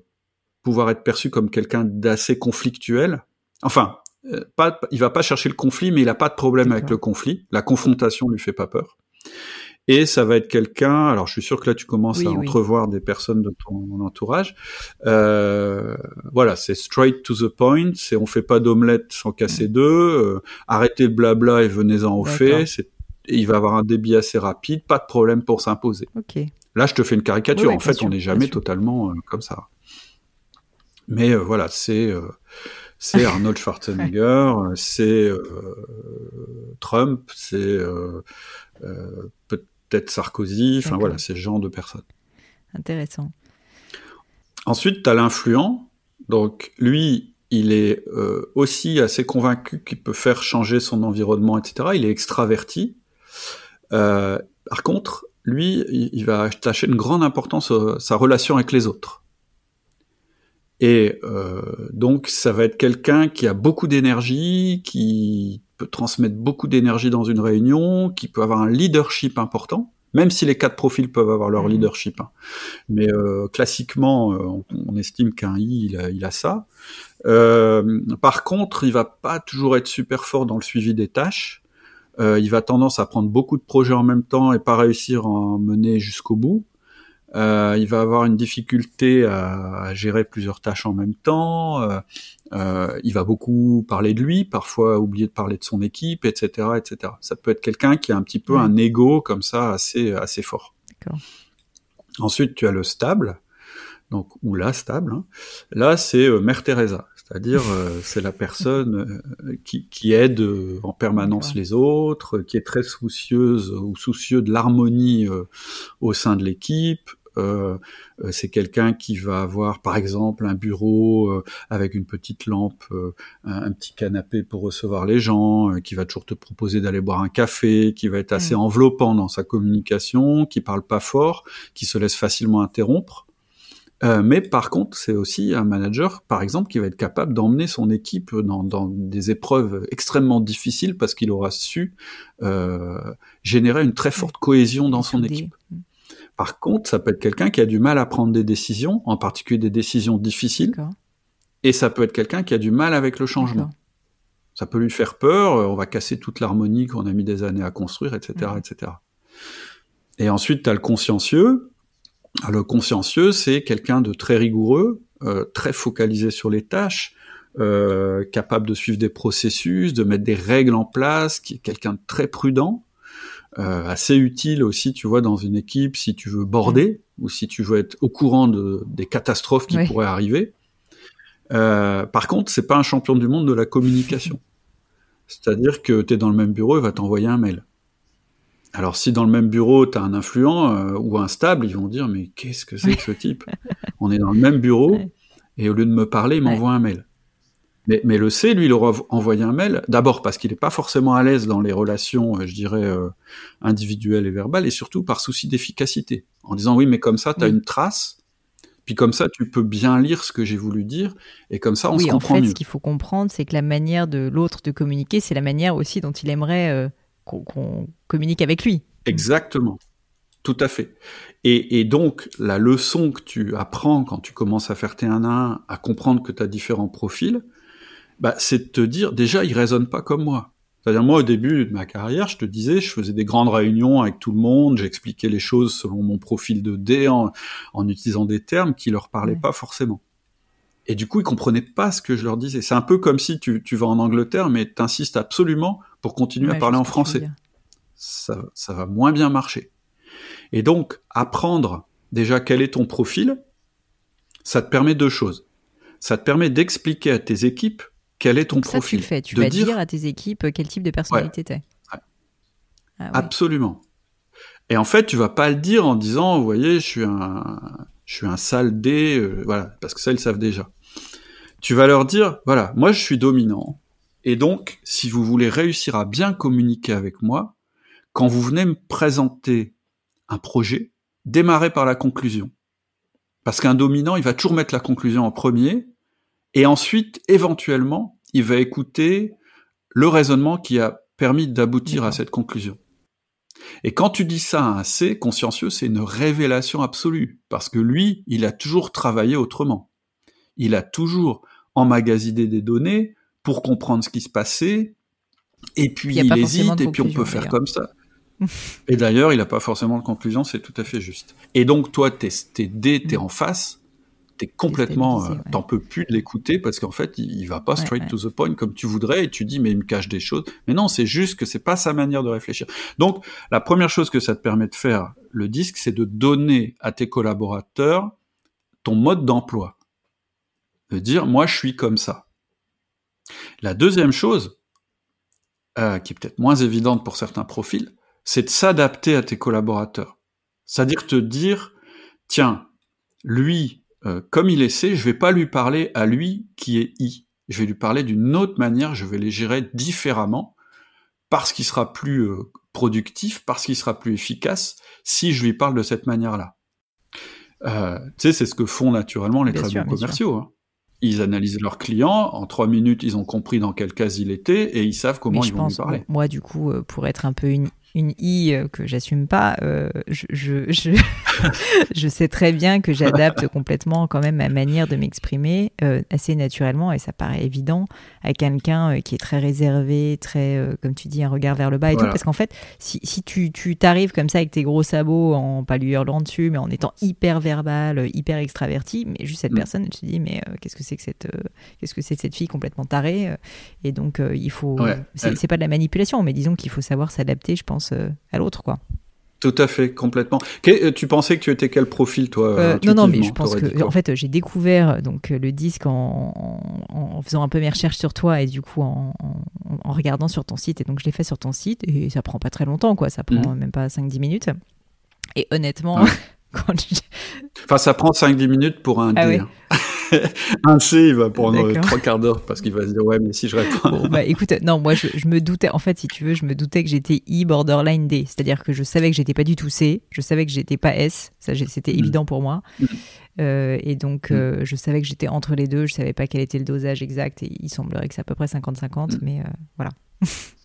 pouvoir être perçu comme quelqu'un d'assez conflictuel. Enfin, euh, pas, il va pas chercher le conflit, mais il a pas de problème avec le conflit. La confrontation lui fait pas peur. Et ça va être quelqu'un. Alors, je suis sûr que là, tu commences à entrevoir des personnes de ton entourage. Euh, voilà, c'est straight to the point. C'est on fait pas d'omelette sans casser mm. deux. Euh, arrêtez le blabla et venez-en au fait. C'est il va avoir un débit assez rapide, pas de problème pour s'imposer. Ok. Là, je te fais une caricature. Oui, en fait, sûr, on n'est jamais totalement euh, comme ça. Mais euh, voilà, c'est euh, c'est Arnold Schwarzenegger, [LAUGHS] c'est euh, Trump, c'est euh, euh, peut-être Sarkozy. Enfin voilà, c'est ce genre de personnes. Intéressant. Ensuite, tu as l'influent. Donc, lui, il est euh, aussi assez convaincu qu'il peut faire changer son environnement, etc. Il est extraverti. Euh, par contre, lui, il, il va attacher une grande importance à sa relation avec les autres. Et euh, donc, ça va être quelqu'un qui a beaucoup d'énergie, qui peut transmettre beaucoup d'énergie dans une réunion, qui peut avoir un leadership important, même si les quatre profils peuvent avoir leur Mhm. leadership. hein. Mais euh, classiquement, euh, on, on estime qu'un I, il a, il a ça. Euh, par contre, il va pas toujours être super fort dans le suivi des tâches. Euh, il va tendance à prendre beaucoup de projets en même temps et pas réussir à en mener jusqu'au bout. Euh, il va avoir une difficulté à, à gérer plusieurs tâches en même temps. Euh, euh, il va beaucoup parler de lui, parfois oublier de parler de son équipe, etc., etc. Ça peut être quelqu'un qui a un petit peu un ego comme ça assez assez fort. Ensuite, tu as le stable, donc ou la stable. hein. Là, c'est euh, Mère Teresa, c'est-à-dire euh, [LAUGHS] c'est la personne euh, qui, qui aide euh, en permanence les autres, qui est très soucieuse ou soucieux de l'harmonie euh, au sein de l'équipe. Euh, euh, c'est quelqu'un qui va avoir, par exemple, un bureau euh, avec une petite lampe, euh, un, un petit canapé pour recevoir les gens, euh, qui va toujours te proposer d'aller boire un café, qui va être assez Mm. enveloppant dans sa communication, qui parle pas fort, qui se laisse facilement interrompre. Euh, mais par contre, c'est aussi un manager, par exemple, qui va être capable d'emmener son équipe dans, dans des épreuves extrêmement difficiles parce qu'il aura su euh, générer une très forte cohésion dans son équipe. Par contre, ça peut être quelqu'un qui a du mal à prendre des décisions, en particulier des décisions difficiles, et ça peut être quelqu'un qui a du mal avec le changement. Ça peut lui faire peur, euh, on va casser toute l'harmonie qu'on a mis des années à construire, etc., etc. Et ensuite, tu as le consciencieux. Ah, Le consciencieux, c'est quelqu'un de très rigoureux, euh, très focalisé sur les tâches, euh, capable de suivre des processus, de mettre des règles en place, qui est quelqu'un de très prudent, euh, assez utile aussi, tu vois, dans une équipe si tu veux border ou si tu veux être au courant de, des catastrophes qui Oui. pourraient arriver. Euh, par contre, c'est pas un champion du monde de la communication. [LAUGHS] C'est-à-dire que tu es dans le même bureau, il va t'envoyer un mail. Alors si dans le même bureau, tu as un influent euh, ou un stable, ils vont dire mais qu'est-ce que c'est que ce type? [LAUGHS] On est dans le même bureau Ouais. et au lieu de me parler, il Ouais. m'envoie un mail. Mais, mais le C, lui, il aura envoyé un mail, d'abord parce qu'il n'est pas forcément à l'aise dans les relations, euh, je dirais, euh, individuelles et verbales, et surtout par souci d'efficacité. En disant oui, mais comme ça, tu as Oui. une trace, puis comme ça, tu peux bien lire ce que j'ai voulu dire, et comme ça, on oui, se en comprend fait, mieux. ce qu'il faut comprendre, c'est que la manière de l'autre de communiquer, c'est la manière aussi dont il aimerait euh, qu'on qu'on communique avec lui. Exactement. Tout à fait. Et, et donc, la leçon que tu apprends quand tu commences à faire tes 1 à 1, à comprendre que tu as différents profils, bah, c'est de te dire, déjà, ils raisonnent pas comme moi. C'est-à-dire, moi, au début de ma carrière, je te disais, je faisais des grandes réunions avec tout le monde, j'expliquais les choses selon mon profil de D en, en utilisant des termes qui leur parlaient Ouais. pas forcément. Et du coup, ils comprenaient pas ce que je leur disais. C'est un peu comme si tu, tu vas en Angleterre, mais t'insistes absolument pour continuer Ouais, à parler en français ça, ça va moins bien marcher. Et donc, apprendre déjà quel est ton profil, ça te permet deux choses. Ça te permet d'expliquer à tes équipes quel est ton Donc ça, tu profil. le fais. Tu vas dire, dire à tes équipes quel type de personnalité t'es. Ouais. Ah ouais. absolument. Et en fait, tu vas pas le dire en disant, vous voyez, je suis un, je suis un sale dé, euh, voilà, parce que ça, ils savent déjà. Tu vas leur dire, voilà, moi, je suis dominant. Et donc, si vous voulez réussir à bien communiquer avec moi, quand vous venez me présenter un projet, démarrez par la conclusion. Parce qu'un dominant, il va toujours mettre la conclusion en premier, et ensuite, éventuellement, il va écouter le raisonnement qui a permis d'aboutir à cette conclusion. Et quand tu dis ça à un C, consciencieux, c'est une révélation absolue, parce que lui, il a toujours travaillé autrement. Il a toujours emmagasiné des données pour comprendre ce qui se passait, et puis Il hésite, et puis on peut faire comme ça. [LAUGHS] Et d'ailleurs, il n'a pas forcément de conclusion, c'est tout à fait juste. Et donc, toi, t'es, t'es D, t'es en face, t'es complètement, euh, t'en peux plus de l'écouter parce qu'en fait, il, va pas straight to the point comme tu voudrais et tu dis mais il me cache des choses. Mais non, c'est juste que c'est pas sa manière de réfléchir. Donc, la première chose que ça te permet de faire, le disque, c'est de donner à tes collaborateurs ton mode d'emploi. De dire, moi, je suis comme ça. La deuxième chose, euh, qui est peut-être moins évidente pour certains profils, c'est de s'adapter à tes collaborateurs. C'est-à-dire te dire, tiens, lui, euh, comme il est C, je vais pas lui parler à lui qui est I. Je vais lui parler d'une autre manière, je vais les gérer différemment, parce qu'il sera plus euh, productif, parce qu'il sera plus efficace, si je lui parle de cette manière-là. Euh, tu sais, c'est ce que font naturellement les très bons commerciaux. Hein. Ils analysent leurs clients, en trois minutes, ils ont compris dans quelle case il était et ils savent comment ils vont lui parler. Moi, du coup, pour être un peu une i euh, que j'assume pas, euh, je, je, je, [LAUGHS] je, sais très bien que j'adapte complètement quand même ma manière de m'exprimer euh, assez naturellement et ça paraît évident à quelqu'un qui est très réservé, très, comme tu dis, un regard vers le bas et tout. Parce qu'en fait, si, si tu t'arrives comme ça avec tes gros sabots en pas lui hurlant dessus, mais en étant hyper verbal, hyper extraverti, mais juste cette mm. personne, tu te dis, mais qu'est-ce que c'est que cette, qu'est-ce que c'est que cette fille complètement tarée Et donc, il faut, c'est pas de la manipulation, mais disons qu'il faut savoir s'adapter, je pense euh, à l'autre, quoi. Tout à fait, complètement. Euh, tu pensais que tu étais quel profil, toi euh, Non, non, mais je pense que, en fait, j'ai découvert donc le disque en, en, faisant un peu mes recherches sur toi et du coup en, en regardant sur ton site. Et donc, je l'ai fait sur ton site et ça prend pas très longtemps, quoi. Ça prend mhm. même pas 5-10 minutes. Et honnêtement, [LAUGHS] quand Enfin, ça prend 5-10 minutes pour un ah [LAUGHS] [LAUGHS] un C, il va prendre trois quarts d'heure parce qu'il va se dire ouais, mais si je réponds. bah, écoute, non, moi je, me doutais, en fait, si tu veux, je me doutais que j'étais I borderline D, c'est-à-dire que je savais que j'étais pas du tout C, je savais que j'étais pas S, ça c'était mm. évident pour moi. Mm. Euh, et donc, mm. euh, je savais que j'étais entre les deux, je savais pas quel était le dosage exact, et il semblerait que c'est à peu près 50-50, mais euh, voilà. [LAUGHS]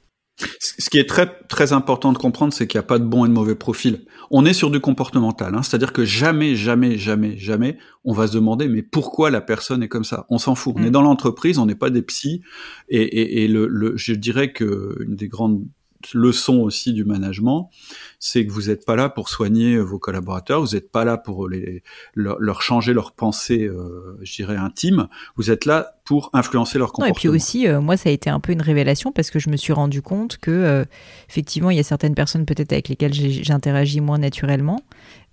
Ce qui est très très important de comprendre, c'est qu'il n'y a pas de bon et de mauvais profil. On est sur du comportemental, hein, c'est-à-dire que jamais, jamais, jamais, jamais, on va se demander mais pourquoi la personne est comme ça? On s'en fout. On est mm. dans l'entreprise, on n'est pas des psys, et, et, et le, le, je dirais que une des grandes leçon aussi du management, c'est que vous n'êtes pas là pour soigner vos collaborateurs, vous n'êtes pas là pour les, leur, changer leur pensée, euh, je dirais, intime, vous êtes là pour influencer leur comportement. et puis aussi, euh, moi, ça a été un peu une révélation parce que je me suis rendu compte que, euh, effectivement, il y a certaines personnes peut-être avec lesquelles j'interagis moins naturellement,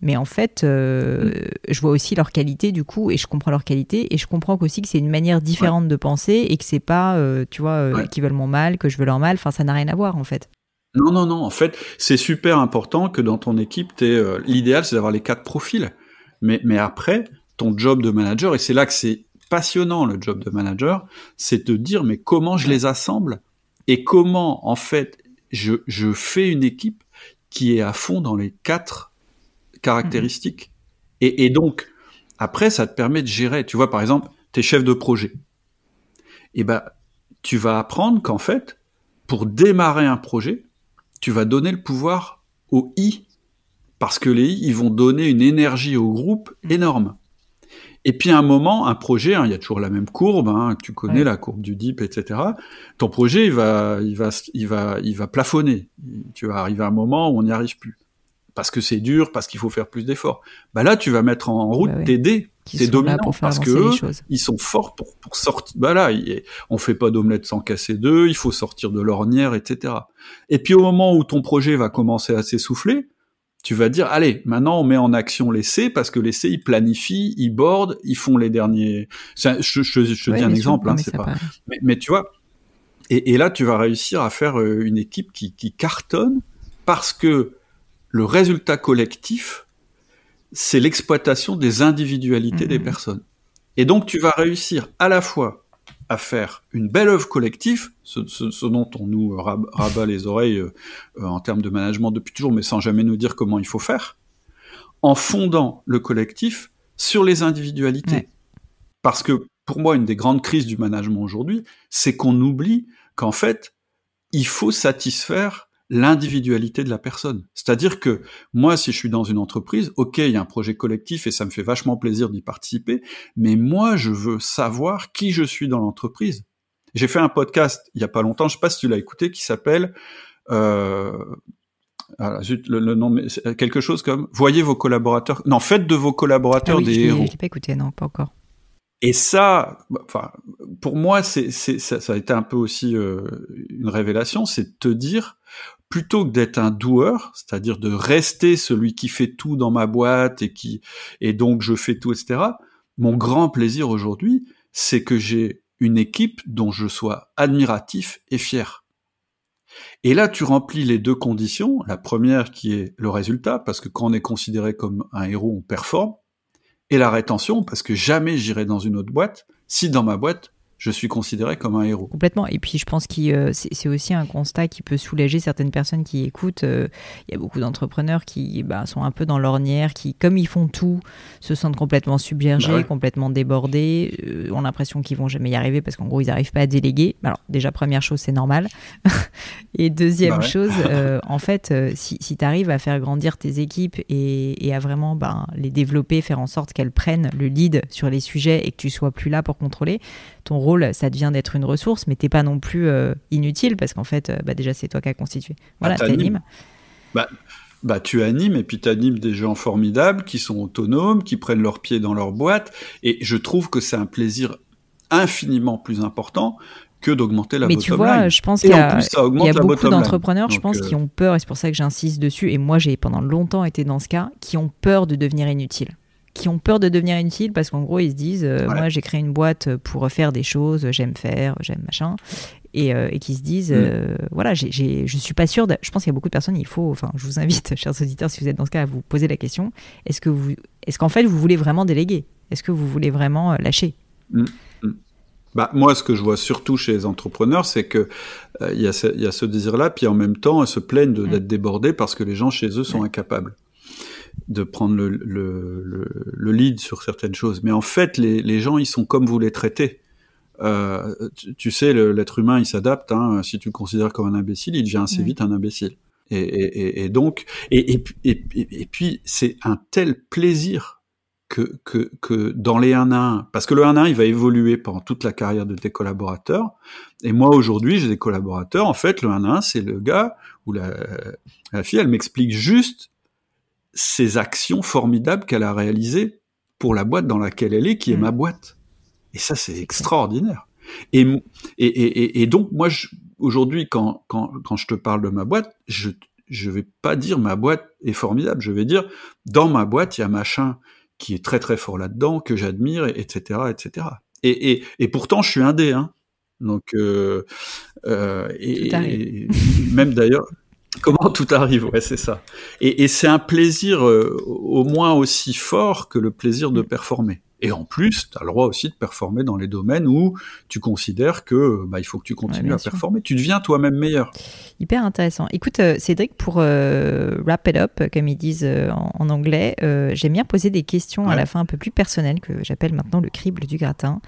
mais en fait, mm. je vois aussi leur qualité du coup, et je comprends leur qualité, et je comprends aussi que c'est une manière différente de penser et que c'est pas, tu vois, qu'ils veulent mon mal, que je veux leur mal. Enfin, ça n'a rien à voir en fait. Non, non, non. En fait, c'est super important que dans ton équipe, euh, l'idéal, c'est d'avoir les quatre profils. Mais, mais après, ton job de manager, et c'est là que c'est passionnant le job de manager, c'est de dire mais comment je les assemble et comment en fait je, je fais une équipe qui est à fond dans les quatre caractéristiques. Et, et donc après, ça te permet de gérer. Tu vois, par exemple, tes chefs de projet. Et eh ben, tu vas apprendre qu'en fait, pour démarrer un projet, tu vas donner le pouvoir aux I, parce que les I, ils vont donner une énergie au groupe énorme. Et puis à un moment, un projet, hein, il y a toujours la même courbe, hein, tu connais la courbe du DIP, etc. Ton projet, il va, il va, il va, il va plafonner. Tu vas arriver à un moment où on n'y arrive plus parce que c'est dur, parce qu'il faut faire plus d'efforts. Bah là, tu vas mettre en route bah tes dés, tes dominants, parce que ils sont forts pour, pour sortir. Bah là, on fait pas d'omelette sans casser deux, il faut sortir de l'ornière, etc. Et puis au moment où ton projet va commencer à s'essouffler, tu vas dire, allez, maintenant on met en action les C, parce que les C, ils planifient, ils bordent, ils font les derniers... je, je, je, dis un exemple, hein, c'est pas... Mais, mais, tu vois, et, et, là, tu vas réussir à faire euh, une équipe qui, qui cartonne, parce que le résultat collectif, c'est l'exploitation des individualités des mmh. personnes. Et donc tu vas réussir à la fois à faire une belle œuvre collective, ce, dont on nous rabat les oreilles euh, en termes de management depuis toujours, mais sans jamais nous dire comment il faut faire, en fondant le collectif sur les individualités. Parce que pour moi, une des grandes crises du management aujourd'hui, c'est qu'on oublie qu'en fait, il faut satisfaire l'individualité de la personne. C'est-à-dire que moi, si je suis dans une entreprise, ok, il y a un projet collectif et ça me fait vachement plaisir d'y participer, mais moi, je veux savoir qui je suis dans l'entreprise. J'ai fait un podcast il y a pas longtemps, je sais pas si tu l'as écouté, qui s'appelle euh, voilà, le, le, nom, quelque chose comme voyez vos collaborateurs. Non, faites de vos collaborateurs ah oui, des je héros. pas écouté, non, pas encore. Et ça, bah, enfin, pour moi, c'est, c'est, ça, ça, a été un peu aussi euh, une révélation, c'est de te dire, plutôt que d'être un doueur, c'est-à-dire de rester celui qui fait tout dans ma boîte et qui, et donc je fais tout, etc. Mon grand plaisir aujourd'hui, c'est que j'ai une équipe dont je sois admiratif et fier. Et là, tu remplis les deux conditions. La première qui est le résultat, parce que quand on est considéré comme un héros, on performe et la rétention, parce que jamais j'irai dans une autre boîte si dans ma boîte, je suis considéré comme un héros. Complètement. Et puis je pense que euh, c'est aussi un constat qui peut soulager certaines personnes qui écoutent. Euh, il y a beaucoup d'entrepreneurs qui bah, sont un peu dans l'ornière, qui, comme ils font tout, se sentent complètement submergés, bah ouais. complètement débordés, euh, ont l'impression qu'ils vont jamais y arriver parce qu'en gros ils n'arrivent pas à déléguer. Alors déjà première chose c'est normal. [LAUGHS] et deuxième bah ouais. chose, [LAUGHS] euh, en fait, si, si tu arrives à faire grandir tes équipes et, et à vraiment les développer, faire en sorte qu'elles prennent le lead sur les sujets et que tu sois plus là pour contrôler, ton rôle, ça devient d'être une ressource, mais t'es pas non plus euh, inutile parce qu'en fait, euh, bah, déjà, c'est toi qui as constitué. Voilà, bah, t'animes. Bah, bah, tu animes et puis tu animes des gens formidables qui sont autonomes, qui prennent leurs pieds dans leur boîte. Et je trouve que c'est un plaisir infiniment plus important que d'augmenter la Mais bottom tu vois, line. je pense qu'il y a, il y a beaucoup d'entrepreneurs, je pense, euh, qui ont peur, et c'est pour ça que j'insiste dessus, et moi j'ai pendant longtemps été dans ce cas, qui ont peur de devenir inutile qui ont peur de devenir inutile parce qu'en gros ils se disent euh, moi j'ai créé une boîte pour faire des choses j'aime faire j'aime machin. Et, euh, et qui se disent euh, voilà j'ai, j'ai, je suis pas sûr de... je pense qu'il y a beaucoup de personnes il faut enfin je vous invite [LAUGHS] chers auditeurs si vous êtes dans ce cas à vous poser la question. Est-ce que vous est-ce qu'en fait vous voulez vraiment déléguer? Est-ce que vous voulez vraiment euh, lâcher? Bah, moi, ce que je vois surtout chez les entrepreneurs, c'est que euh, il y, a ce- il y a ce désir-là, puis en même temps, ils se plaignent Mm. d'être débordés parce que les gens chez eux sont Ouais. incapables de prendre le, le, le, le lead sur certaines choses. Mais en fait, les, les gens, ils sont comme vous les traitez. Euh, tu, tu sais, l'être humain, il s'adapte. Hein. Si tu le considères comme un imbécile, il devient assez vite un imbécile. Et, et, et, donc, et, et, et, et, et puis, c'est un tel plaisir que, que, que dans les 1 à 1, parce que le 1 à 1, il va évoluer pendant toute la carrière de tes collaborateurs. Et moi, aujourd'hui, j'ai des collaborateurs. En fait, le 1 à 1, c'est le gars ou la, la fille, elle m'explique juste ses actions formidables qu'elle a réalisées pour la boîte dans laquelle elle est, qui est Mm. ma boîte. Et ça, c'est extraordinaire. Et, et, et, et donc, moi, aujourd'hui, quand, quand, quand je te parle de ma boîte, je je vais pas dire ma boîte est formidable. Je vais dire, dans ma boîte, il y a machin qui est très très fort là-dedans, que j'admire, et- etc., etc. Et, et, et pourtant, je suis un dé, hein. Donc, euh, euh, et même d'ailleurs, comment tout arrive, ouais, c'est ça. Et, et c'est un plaisir euh, au moins aussi fort que le plaisir de performer. Et en plus, tu as le droit aussi de performer dans les domaines où tu considères que bah, il faut que tu continues à sûr. performer. Tu deviens toi-même meilleur. Hyper intéressant. Écoute, euh, Cédric, pour euh, wrap it up, comme ils disent euh, en, en anglais, euh, j'aime bien poser des questions à la fin un peu plus personnelles que j'appelle maintenant le crible du gratin.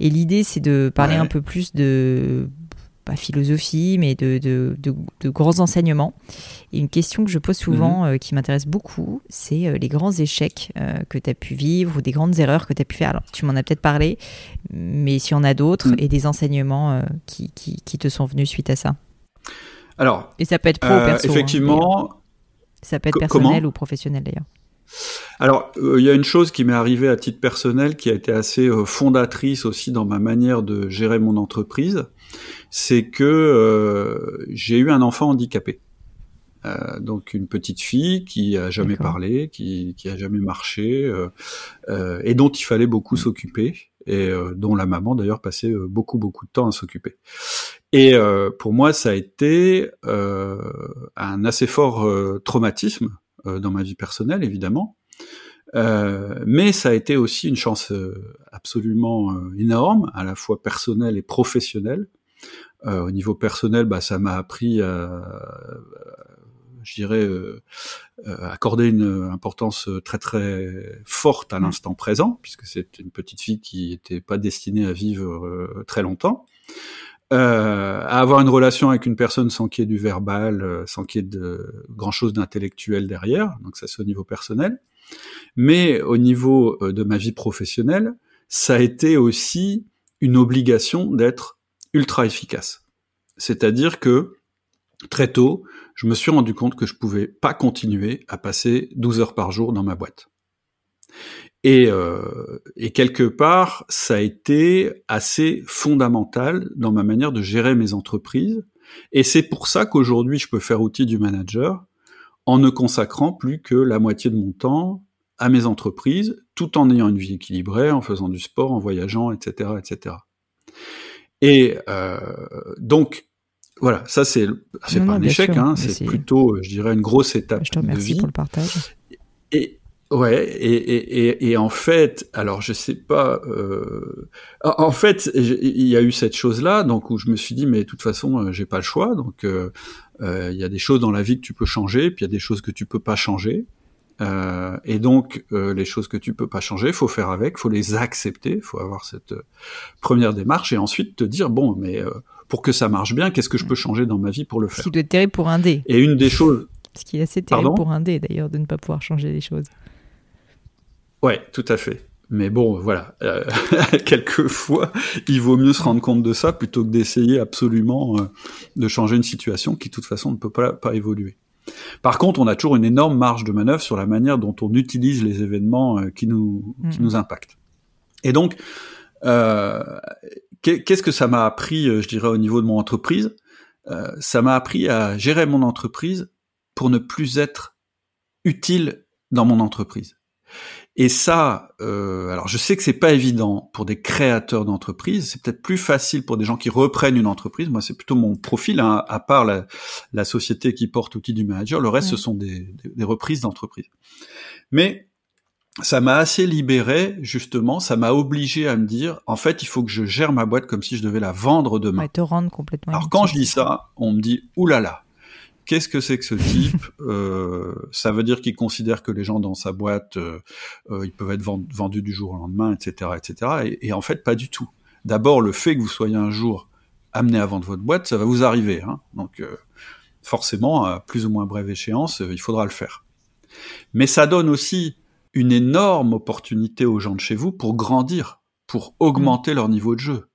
Et l'idée, c'est de parler Ouais. un peu plus de pas philosophie, mais de, de, de, de grands enseignements. Et une question que je pose souvent, Mhm. euh, qui m'intéresse beaucoup, c'est euh, les grands échecs euh, que tu as pu vivre ou des grandes erreurs que tu as pu faire. Alors, tu m'en as peut-être parlé, mais s'il y en a d'autres, Mhm. et des enseignements qui, qui, qui te sont venus suite à ça. Alors, Et ça peut être pro ou perso. hein, effectivement, ça peut être personnel ou professionnel d'ailleurs. Alors, euh, il y a une chose qui m'est arrivée à titre personnel qui a été assez euh, fondatrice aussi dans ma manière de gérer mon entreprise, c'est que euh, j'ai eu un enfant handicapé. Euh, donc une petite fille qui a jamais parlé, qui, qui a jamais marché, euh, euh, et dont il fallait beaucoup Mm. s'occuper, et euh, dont la maman d'ailleurs passait euh, beaucoup beaucoup de temps à s'occuper. Et euh, pour moi, ça a été euh, un assez fort euh, traumatisme euh, dans ma vie personnelle, évidemment. Euh, mais ça a été aussi une chance euh, absolument euh, énorme, à la fois personnelle et professionnelle. Euh, au niveau personnel, bah, ça m'a appris à, je dirais, euh, euh, accorder une importance très très forte à Mm. l'instant présent, puisque c'est une petite fille qui n'était pas destinée à vivre euh, très longtemps. Euh, à avoir une relation avec une personne sans qu'il y ait du verbal, euh, sans qu'il y ait de grand chose d'intellectuel derrière, donc ça c'est au niveau personnel. Mais au niveau euh, de ma vie professionnelle, ça a été aussi une obligation d'être ultra efficace. C'est-à-dire que très tôt, je me suis rendu compte que je pouvais pas continuer à passer 12 heures par jour dans ma boîte. Et, euh, et, quelque part, ça a été assez fondamental dans ma manière de gérer mes entreprises. Et c'est pour ça qu'aujourd'hui, je peux faire outil du manager en ne consacrant plus que la moitié de mon temps à mes entreprises, tout en ayant une vie équilibrée, en faisant du sport, en voyageant, etc., etc. Et euh, donc, voilà, ça c'est c'est pas un échec, hein, c'est plutôt, je dirais, une grosse étape. Je te remercie pour le partage. Et, Ouais, et, et, et, en fait, alors je sais pas, euh, en fait, il y a eu cette chose-là, donc où je me suis dit, mais de toute façon, euh, j'ai pas le choix, donc euh, euh, il y a des choses dans la vie que tu peux changer, puis il y a des choses que tu peux pas changer, euh, et donc les choses que tu peux pas changer, faut faire avec, faut les accepter, faut avoir cette première démarche, et ensuite te dire, bon, mais pour que ça marche bien, qu'est-ce que je peux changer dans ma vie pour le faire Ce qui doit être terrible pour un dé. Et une des choses. Ce qui est assez terrible pour un dé d'ailleurs de ne pas pouvoir changer les choses. Ouais, tout à fait. Mais bon, voilà, euh, [LAUGHS] quelquefois, il vaut mieux se rendre compte de ça plutôt que d'essayer absolument euh, de changer une situation qui, de toute façon, ne peut pas, pas évoluer. Par contre, on a toujours une énorme marge de manœuvre sur la manière dont on utilise les événements euh, qui, nous, qui nous impactent. Et donc, qu'est-ce que ça m'a appris, je dirais, au niveau de mon entreprise? Ça m'a appris à gérer mon entreprise pour ne plus être utile dans mon entreprise. Et ça, euh, alors je sais que c'est pas évident pour des créateurs d'entreprises. C'est peut-être plus facile pour des gens qui reprennent une entreprise. Moi, c'est plutôt mon profil, hein, à part la, la, société qui porte outil du manager. Le reste, ce sont des, des, reprises d'entreprises. Mais ça m'a assez libéré, justement. Ça m'a obligé à me dire, en fait, il faut que je gère ma boîte comme si je devais la vendre demain. Ouais, te rendre complètement. Alors quand je dis ça, on me dit, oulala, Qu'est-ce que c'est que ce type? Euh, Ça veut dire qu'il considère que les gens dans sa boîte, euh, euh, ils peuvent être vendus du jour au lendemain, etc., etc. Et, en fait, pas du tout. D'abord, le fait que vous soyez un jour amené à vendre votre boîte, ça va vous arriver. Hein. Donc, forcément, à plus ou moins brève échéance, il faudra le faire. Mais ça donne aussi une énorme opportunité aux gens de chez vous pour grandir, pour augmenter leur niveau de jeu.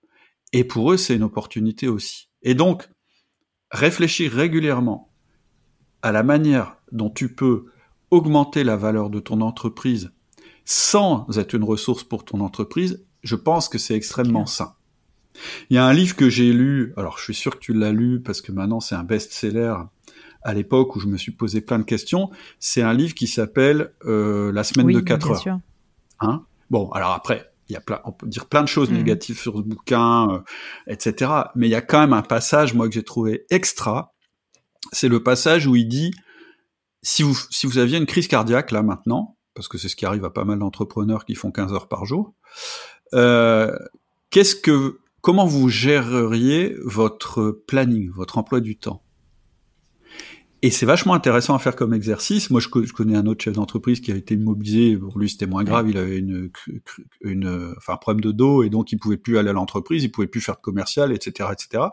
Et pour eux, c'est une opportunité aussi. Et donc, réfléchir régulièrement à la manière dont tu peux augmenter la valeur de ton entreprise sans être une ressource pour ton entreprise, je pense que c'est extrêmement sain. Il y a un livre que j'ai lu, alors je suis sûr que tu l'as lu parce que maintenant c'est un best-seller à l'époque où je me suis posé plein de questions, c'est un livre qui s'appelle euh, La semaine de 4 heures. Sûr. Hein? Bon, alors après, il y a plein, on peut dire plein de choses mm. négatives sur ce bouquin, euh, etc. Mais il y a quand même un passage, moi, que j'ai trouvé extra, c'est le passage où il dit si vous, si vous aviez une crise cardiaque là maintenant, parce que c'est ce qui arrive à pas mal d'entrepreneurs qui font 15 heures par jour, euh, qu'est-ce que, comment vous géreriez votre planning, votre emploi du temps? Et c'est vachement intéressant à faire comme exercice. Moi, je, connais un autre chef d'entreprise qui a été immobilisé. Pour lui, c'était moins grave. Il avait une, une, enfin, un problème de dos et donc il pouvait plus aller à l'entreprise, il pouvait plus faire de commercial, etc., etc.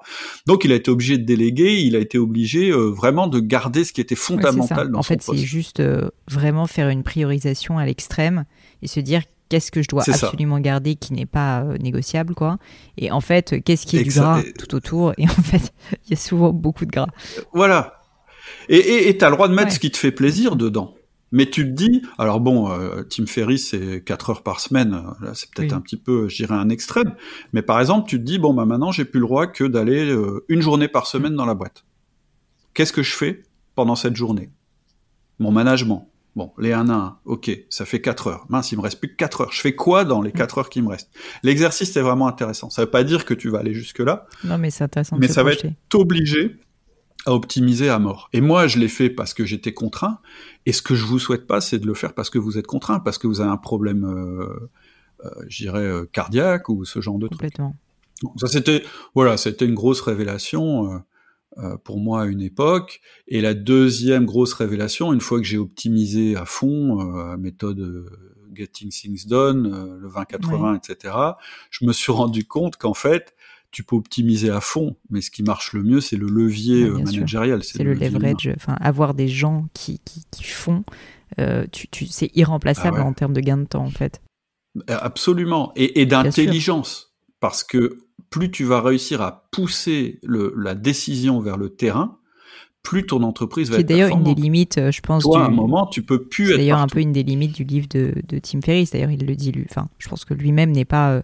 Donc, il a été obligé de déléguer. Il a été obligé euh, vraiment de garder ce qui était fondamental dans en son fait, c'est juste euh, vraiment faire une priorisation à l'extrême et se dire qu'est-ce que je dois absolument garder qui n'est pas euh, négociable quoi et en fait qu'est-ce qui est du gras tout autour? Et en fait [LAUGHS] il y a souvent beaucoup de gras voilà et tu as le droit de mettre ce qui te fait plaisir dedans. Mais tu te dis, alors bon, euh, Tim Ferriss, c'est 4 heures par semaine, là c'est peut-être un petit peu, je dirais, un extrême, mais par exemple, tu te dis, bon, bah maintenant, j'ai plus le droit que d'aller euh, une journée par semaine dans la boîte. Qu'est-ce que je fais pendant cette journée? Mon management. Bon, les 1 à 1, ok, ça fait 4 heures. Mince, il me reste plus que 4 heures. Je fais quoi dans les 4 heures qui me restent? L'exercice, c'est vraiment intéressant. Ça veut pas dire que tu vas aller jusque-là. Non, mais c'est intéressant. Mais ça va être t'obliger à optimiser à mort. Et moi, je l'ai fait parce que j'étais contraint. Et ce que je vous souhaite pas, c'est de le faire parce que vous êtes contraint, parce que vous avez un problème, euh, euh, je dirais, euh, cardiaque ou ce genre de truc. ça c'était, voilà, c'était une grosse révélation euh, pour moi à une époque. Et la deuxième grosse révélation, une fois que j'ai optimisé à fond, méthode Getting Things Done, le 20-80, etc., je me suis rendu compte qu'en fait, tu peux optimiser à fond, mais ce qui marche le mieux, c'est le levier euh, managérial. C'est le, leverage, enfin avoir des gens qui, qui, font, euh, tu, c'est irremplaçable ah en termes de gain de temps en fait. Euh, absolument, et, d'intelligence, parce que plus tu vas réussir à pousser le, la décision vers le terrain, plus ton entreprise va C'est être d'ailleurs une des limites, je pense. Toi, du- à un moment, tu peux plus C'est être d'ailleurs un peu une des limites du livre de, de Tim Ferriss. D'ailleurs, il le dit lui. Enfin, je pense que lui-même n'est pas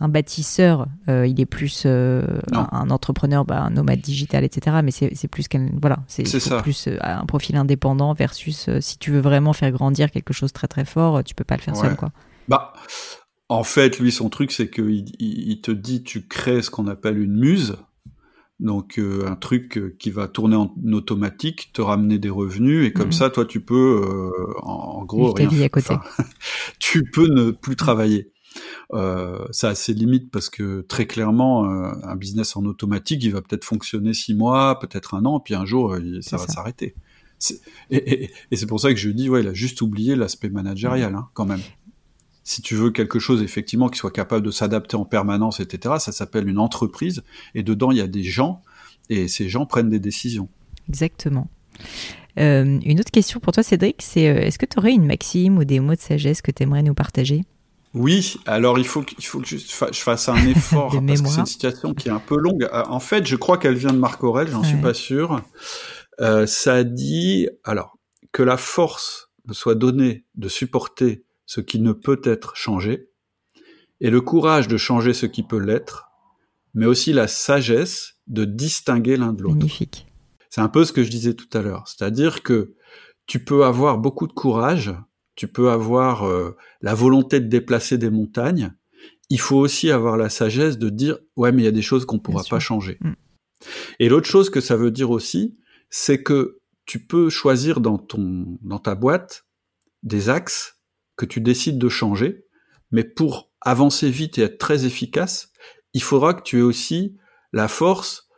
un bâtisseur. euh, il est plus euh, un, un entrepreneur, bah, un nomade digital, etc. Mais c'est plus qu'un voilà, c'est plus euh, un profil indépendant versus si tu veux vraiment faire grandir quelque chose très très fort, tu peux pas le faire seul, quoi. Bah, en fait, lui, son truc, c'est qu'il il, te dit, tu crées ce qu'on appelle une muse. Donc, euh, un truc qui va tourner en automatique, te ramener des revenus, et comme Mhm. ça, toi, tu peux, euh, en, en gros, rien à côté. [LAUGHS] Tu peux ne plus travailler. Euh, ça a ses limites parce que très clairement, euh, un business en automatique, il va peut-être fonctionner six mois, peut-être un an, puis un jour, ça va s'arrêter. Et, et- et c'est pour ça que je dis, ouais, il a juste oublié l'aspect managérial, hein, quand même. Si tu veux quelque chose effectivement qui soit capable de s'adapter en permanence, etc., ça s'appelle une entreprise, et dedans il y a des gens, et ces gens prennent des décisions. Exactement. Euh, une autre question pour toi, Cédric, c'est est-ce que tu aurais une maxime ou des mots de sagesse que tu aimerais nous partager? Oui, alors il faut que, il faut que je, fa- je fasse un [LAUGHS] effort parce que c'est une situation qui est un peu longue. Euh, En fait, je crois qu'elle vient de Marc Aurel, j'en suis pas sûr. Euh, ça dit alors que la force me soit donnée de supporter ce qui ne peut être changé et le courage de changer ce qui peut l'être, mais aussi la sagesse de distinguer l'un de l'autre. Magnifique. C'est un peu ce que je disais tout à l'heure. C'est-à-dire que tu peux avoir beaucoup de courage, tu peux avoir euh, la volonté de déplacer des montagnes. Il faut aussi avoir la sagesse de dire ouais mais il y a des choses qu'on pourra sûr. pas changer. Mm. Et l'autre chose que ça veut dire aussi, c'est que tu peux choisir dans ton dans ta boîte des axes que tu décides de changer, mais pour avancer vite et être très efficace, il faudra que tu aies aussi la force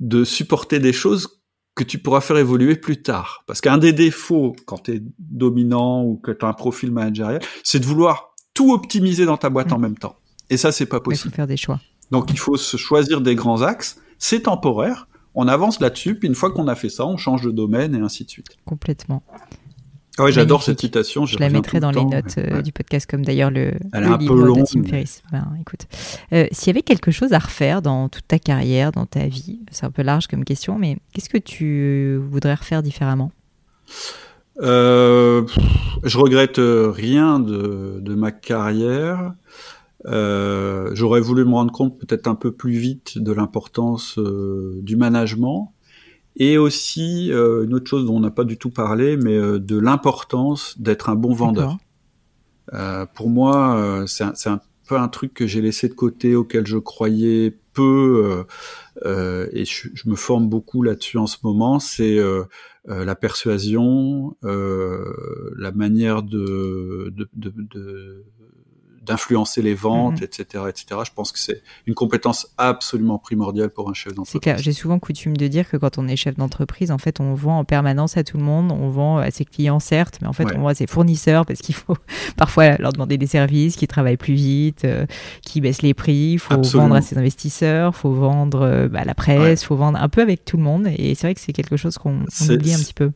de supporter des choses que tu pourras faire évoluer plus tard. Parce qu'un des défauts quand tu es dominant ou que tu as un profil managérial, c'est de vouloir tout optimiser dans ta boîte Mm. en même temps. Et ça, c'est pas Il faut possible. faire des choix. Donc il faut se choisir des grands axes, c'est temporaire, on avance là-dessus, puis une fois qu'on a fait ça, on change de domaine et ainsi de suite. Complètement. Ah ouais, j'adore cette citation. Je la mettrai dans les notes euh, Ouais. du podcast, comme d'ailleurs le, Elle est le un peu livre de Tim mais- Ferriss. Ben, écoute, Euh, s'il y avait quelque chose à refaire dans toute ta carrière, dans ta vie, c'est un peu large comme question, mais qu'est-ce que tu voudrais refaire différemment? Euh, je regrette euh, rien de, de ma carrière. J'aurais voulu me rendre compte peut-être un peu plus vite de l'importance du management et aussi euh, une autre chose dont on n'a pas du tout parlé, mais euh, de l'importance d'être un bon vendeur. Euh, pour moi, euh, c'est un, c'est un peu un truc que j'ai laissé de côté, auquel je croyais peu, euh, euh, et je, je me forme beaucoup là-dessus en ce moment. C'est euh, euh, la persuasion, euh, la manière de, de, de, de- d'influencer les ventes, Mhm. etc., etc. Je pense que c'est une compétence absolument primordiale pour un chef C'est d'entreprise. clair, j'ai souvent coutume de dire que quand on est chef d'entreprise, en fait, on vend en permanence à tout le monde, on vend à ses clients, certes, mais en fait, Ouais. on vend à ses fournisseurs parce qu'il faut [LAUGHS] parfois leur demander des services, qui travaillent plus vite, euh, qui baissent les prix, il faut Absolument. vendre à ses investisseurs, il faut vendre euh, bah, à la presse, il faut vendre un peu avec tout le monde, et c'est vrai que c'est quelque chose qu'on on C'est- oublie un petit peu.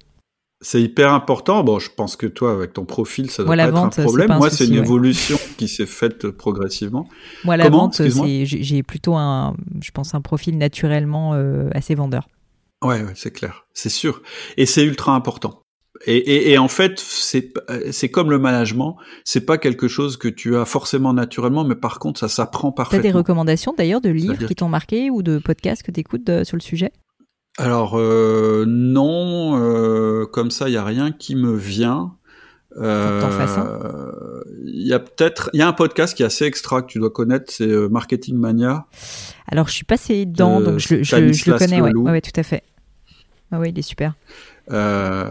C'est hyper important. Bon, je pense que toi, avec ton profil, ça doit pas être vente, c'est un problème. un Moi, c'est une ouais. évolution qui s'est faite progressivement. Moi, la Comment vente, j'ai plutôt un, je pense, un profil naturellement euh, assez vendeur. Ouais, ouais, c'est clair, c'est sûr, et c'est ultra important. Et, et, et en fait, c'est comme le management, c'est pas quelque chose que tu as forcément naturellement, mais par contre, ça s'apprend Tu as des parfaitement. recommandations d'ailleurs de livres qui t'ont marqué ou de podcasts que tu écoutes sur le sujet? Alors euh, non, euh, comme ça, il y a rien qui me vient. Euh, Il y a peut-être, il y a un podcast qui est assez extra que tu dois connaître, c'est euh, Marketing Mania. Alors, je suis passée dedans, De donc je, le- je, je le Stanislas connais, ouais. Ouais, tout à fait. Ah ouais, il est super. euh,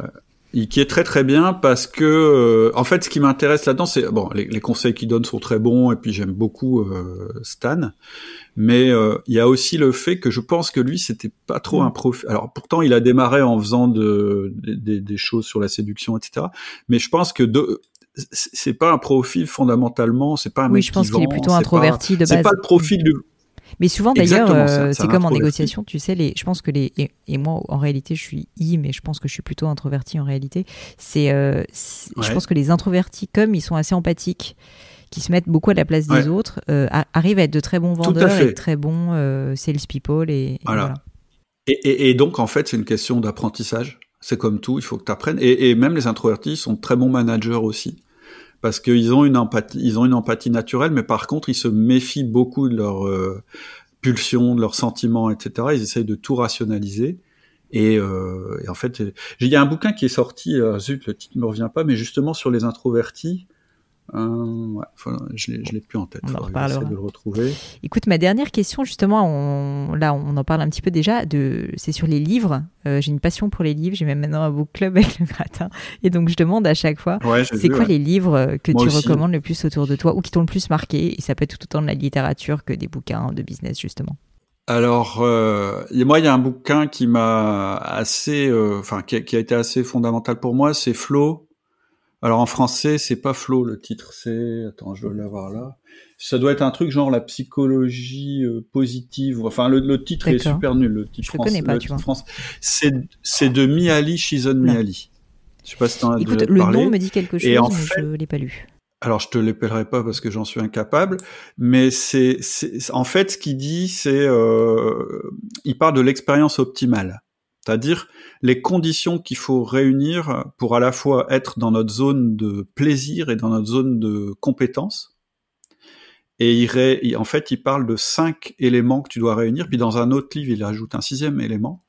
qui est très très bien parce que euh, en fait ce qui m'intéresse là-dedans c'est bon les, les conseils qu'il donne sont très bons et puis j'aime beaucoup euh, Stan mais euh, il y a aussi le fait que je pense que lui c'était pas trop Mm. un profil alors pourtant il a démarré en faisant de, des- choses sur la séduction etc mais je pense que de c'est c'est pas un profil fondamentalement c'est pas un Oui, mec je pense qui qu'il est plutôt c'est introverti de pas, c'est base. pas le profil du Mais souvent, d'ailleurs, c'est euh, c'est c'est comme en négociation, tu sais, les, je pense que les. Et, et moi, en réalité, je suis I, mais je pense que je suis plutôt introverti en réalité. C'est. euh, c'est- Je pense que les introvertis, comme ils sont assez empathiques, qui se mettent beaucoup à la place des Ouais. autres, euh, a- arrivent à être de très bons vendeurs et de très bons euh, salespeople. Et, et Voilà. voilà. et, donc, en fait, c'est une question d'apprentissage. C'est comme tout, il faut que tu apprennes. Et, même les introvertis sont très bons managers aussi. Parce qu'ils ont une empathie, ils ont une empathie naturelle, mais par contre, ils se méfient beaucoup de leurs euh, pulsions, de leurs sentiments, etc. Ils essayent de tout rationaliser. Et, euh, et en fait, il y a un bouquin qui est sorti, euh, zut, le titre ne me revient pas, mais justement sur les introvertis, euh, je l'ai plus en tête. On en reparlera. de le retrouver. Écoute, ma dernière question, justement, on, là, on en parle un petit peu déjà. De, c'est sur les livres. Euh, j'ai une passion pour les livres. J'ai même maintenant un book club avec le gratin. Et donc, je demande à chaque fois, c'est quoi les livres que tu recommandes le plus autour de toi ou qui t'ont le plus marqué? Et ça peut être tout autant de la littérature que des bouquins de business, justement. Alors, euh, moi, il y a un bouquin qui m'a assez, euh, enfin, qui, qui, a été assez fondamental pour moi. C'est Flow alors en français, c'est pas Flo le titre, c'est attends, je dois l'avoir là. Ça doit être un truc genre la psychologie euh, positive. Enfin, le, titre est super nul. Le titre je français, connais pas, tu vois. C'est c'est de Miali Shizon Miali. Je sais pas si t'en as Écoute, le nom me dit quelque chose, en mais fait, je l'ai pas lu. Alors je te l'épellerai pas parce que j'en suis incapable, mais c'est en fait ce qu'il dit, c'est euh, il parle de l'expérience optimale. C'est-à-dire les conditions qu'il faut réunir pour à la fois être dans notre zone de plaisir et dans notre zone de compétence. Et il, en fait, il parle de cinq éléments que tu dois réunir. Puis dans un autre livre, il ajoute un sixième élément.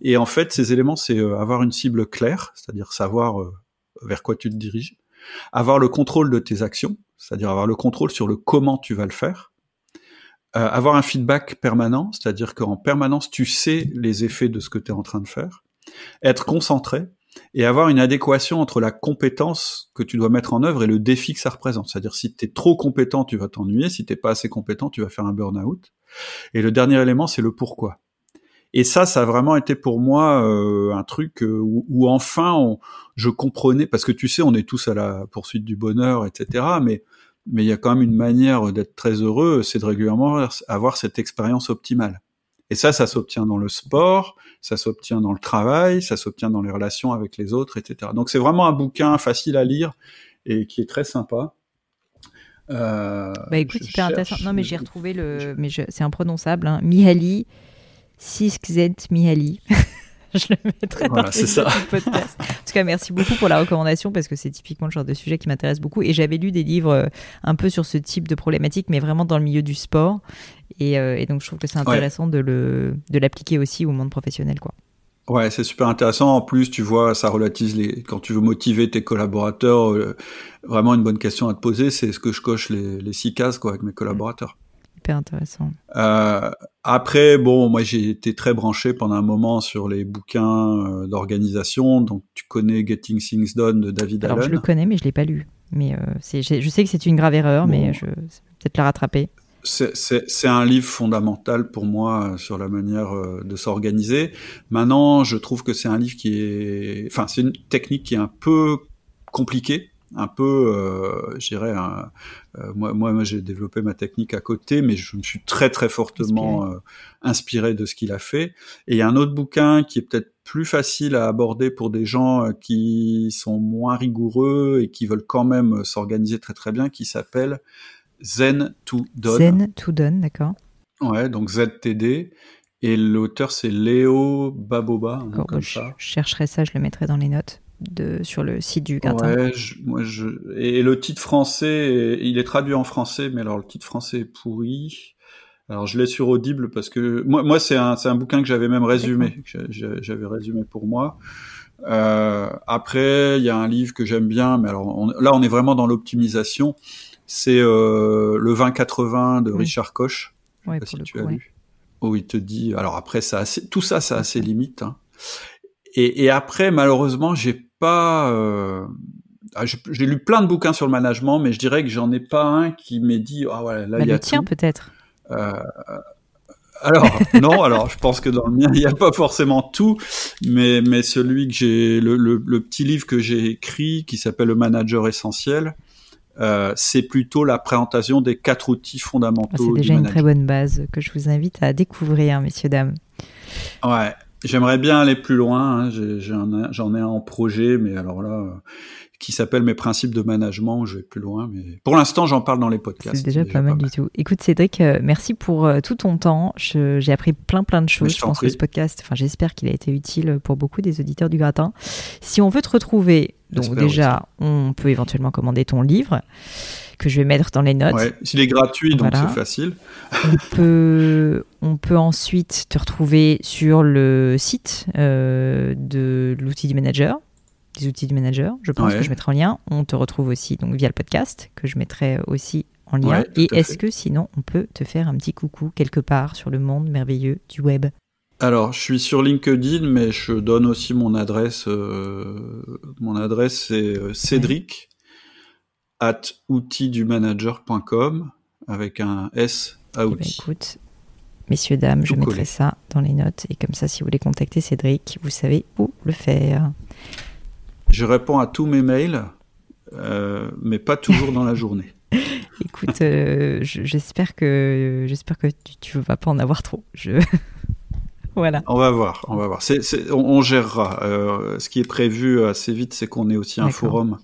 Et en fait, ces éléments, c'est euh, avoir une cible claire, c'est-à-dire savoir euh, vers quoi tu te diriges, avoir le contrôle de tes actions, c'est-à-dire avoir le contrôle sur le comment tu vas le faire, euh, avoir un feedback permanent, c'est-à-dire qu'en permanence, tu sais les effets de ce que tu es en train de faire, être concentré et avoir une adéquation entre la compétence que tu dois mettre en œuvre et le défi que ça représente. C'est-à-dire si tu es trop compétent, tu vas t'ennuyer, si t'es pas assez compétent, tu vas faire un burn-out. Et le dernier élément, c'est le pourquoi. Et ça, ça a vraiment été pour moi euh, un truc euh, où, enfin je comprenais, parce que tu sais, on est tous à la poursuite du bonheur, etc. Mais mais il y a quand même une manière d'être très heureux, c'est de régulièrement avoir cette expérience optimale. Et ça, ça s'obtient dans le sport, ça s'obtient dans le travail, ça s'obtient dans les relations avec les autres, etc. Donc c'est vraiment un bouquin facile à lire et qui est très sympa. Euh, bah écoute, super intéressant. Non, mais j'ai retrouvé le. Mais c'est imprononçable. Hein. Mihaly, Siskzent Mihaly. [LAUGHS] [LAUGHS] je le mettrai dans le podcast. En tout cas, merci beaucoup pour la recommandation parce que c'est typiquement le genre de sujet qui m'intéresse beaucoup. Et j'avais lu des livres euh, un peu sur ce type de problématique, mais vraiment dans le milieu du sport. Et, euh, donc, je trouve que c'est intéressant de le de l'appliquer aussi au monde professionnel, quoi. Ouais, c'est super intéressant. En plus, tu vois, ça relativise les. Quand tu veux motiver tes collaborateurs, euh, vraiment une bonne question à te poser, c'est est-ce que je coche les, les six cases quoi avec mes collaborateurs intéressant. Euh, après, bon, moi j'ai été très branché pendant un moment sur les bouquins euh, d'organisation. Donc tu connais Getting Things Done de David Alors, Allen. Je le connais, mais je l'ai pas lu. Mais euh, je sais que c'est une grave erreur, mais je peut-être la rattraper. C'est un livre fondamental pour moi sur la manière de s'organiser. Maintenant, je trouve que c'est un livre qui est, enfin, c'est une technique qui est un peu compliquée un peu, euh, je dirais, euh, moi, moi, j'ai développé ma technique à côté, mais je me suis très, très fortement euh, inspiré, de ce qu'il a fait. Et il y a un autre bouquin qui est peut-être plus facile à aborder pour des gens euh, qui sont moins rigoureux et qui veulent quand même s'organiser très, très bien, qui s'appelle Zen to Done. Zen to Done, d'accord. Ouais, donc ZTD. Et l'auteur, c'est Léo Baboba. comme je, ça. je chercherai ça, je le mettrai dans les notes de, sur le site du gratin. Ouais, moi je, et le titre français, il est traduit en français, mais alors le titre français est pourri. Alors je l'ai sur Audible parce que moi, moi c'est un, un bouquin que j'avais même résumé, j'avais résumé pour moi. Euh, après, il y a un livre que j'aime bien, mais alors là on est vraiment dans l'optimisation. C'est euh, le 2080 de Richard Koch. Ouais, si tu as lu. Où il te dit. Alors après, ça, tout ça, ça a ses limites. Hein. Et, et, après, malheureusement, j'ai pas. Euh, ah, j'ai lu plein de bouquins sur le management, mais je dirais que j'en ai pas un qui m'ait dit ah ouais là il y a le tien peut-être. Euh, alors [LAUGHS] non, alors je pense que dans le mien il n'y a pas forcément tout, mais mais celui que j'ai le, le, petit livre que j'ai écrit qui s'appelle le manager essentiel. Euh, c'est plutôt la présentation des quatre outils fondamentaux. c'est déjà une très bonne base que je vous invite à découvrir, messieurs dames. Ouais, J'aimerais bien aller plus loin. Hein. J'en ai, ai, un en projet, mais alors là, qui s'appelle Mes principes de management, je vais plus loin, mais pour l'instant, j'en parle dans les podcasts. C'est déjà, pas, mal du tout. Écoute, Cédric, euh, merci pour euh, tout ton temps. J'ai appris plein, plein de choses. Je, pense que ce podcast, enfin, j'espère qu'il a été utile pour beaucoup des auditeurs du gratin. Si on veut te retrouver, donc déjà, on peut éventuellement commander ton livre que je vais mettre dans les notes. Ouais, s'il est gratuit, donc c'est facile. on, [LAUGHS] peut, on peut ensuite te retrouver sur le site euh, de l'outil du manager, des outils du manager. Je pense que je mettrai en lien. On te retrouve aussi donc via le podcast que je mettrai aussi en lien. Et est-ce que sinon on peut te faire un petit coucou quelque part sur le monde merveilleux du web? Alors, je suis sur LinkedIn, mais je donne aussi mon adresse. Euh, mon adresse c'est euh, Cédric at outildumanager.com avec un S à eh ben, outils. écoute, messieurs, dames, je mettrai ça dans les notes. Et comme ça, si vous voulez contacter Cédric, vous savez où le faire. Je réponds à tous mes mails, euh, mais pas toujours dans la journée. [LAUGHS] Écoute, euh, j'espère que j'espère que tu, ne vas pas en avoir trop. Je... [LAUGHS] voilà. On va voir, on va voir. on, gérera. Euh, ce qui est prévu assez vite, c'est qu'on ait aussi un forum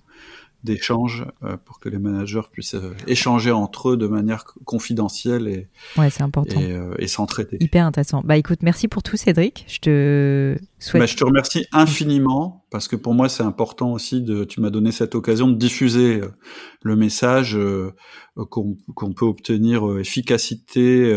d'échange euh, pour que les managers puissent euh, échanger entre eux de manière confidentielle et ouais c'est important et, euh, s'entraider hyper intéressant bah écoute merci pour tout Cédric je te souhaite bah, je te remercie infiniment parce que pour moi c'est important aussi de tu m'as donné cette occasion de diffuser le message qu'on peut obtenir efficacité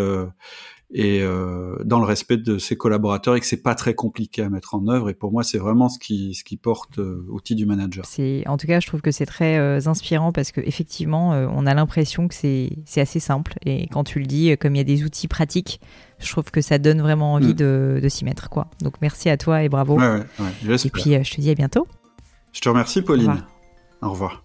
et euh, dans le respect de ses collaborateurs et que c'est pas très compliqué à mettre en œuvre. Et pour moi, c'est vraiment ce qui, ce qui porte euh, outil du manager. C'est, en tout cas, je trouve que c'est très euh, inspirant parce que effectivement, euh, on a l'impression que c'est, c'est assez simple. Et quand tu le dis, comme il y a des outils pratiques, je trouve que ça donne vraiment envie mm. de, de s'y mettre, quoi. Donc merci à toi et bravo. Ouais, ouais, et puis je te dis à bientôt. Je te remercie, Pauline. Au revoir.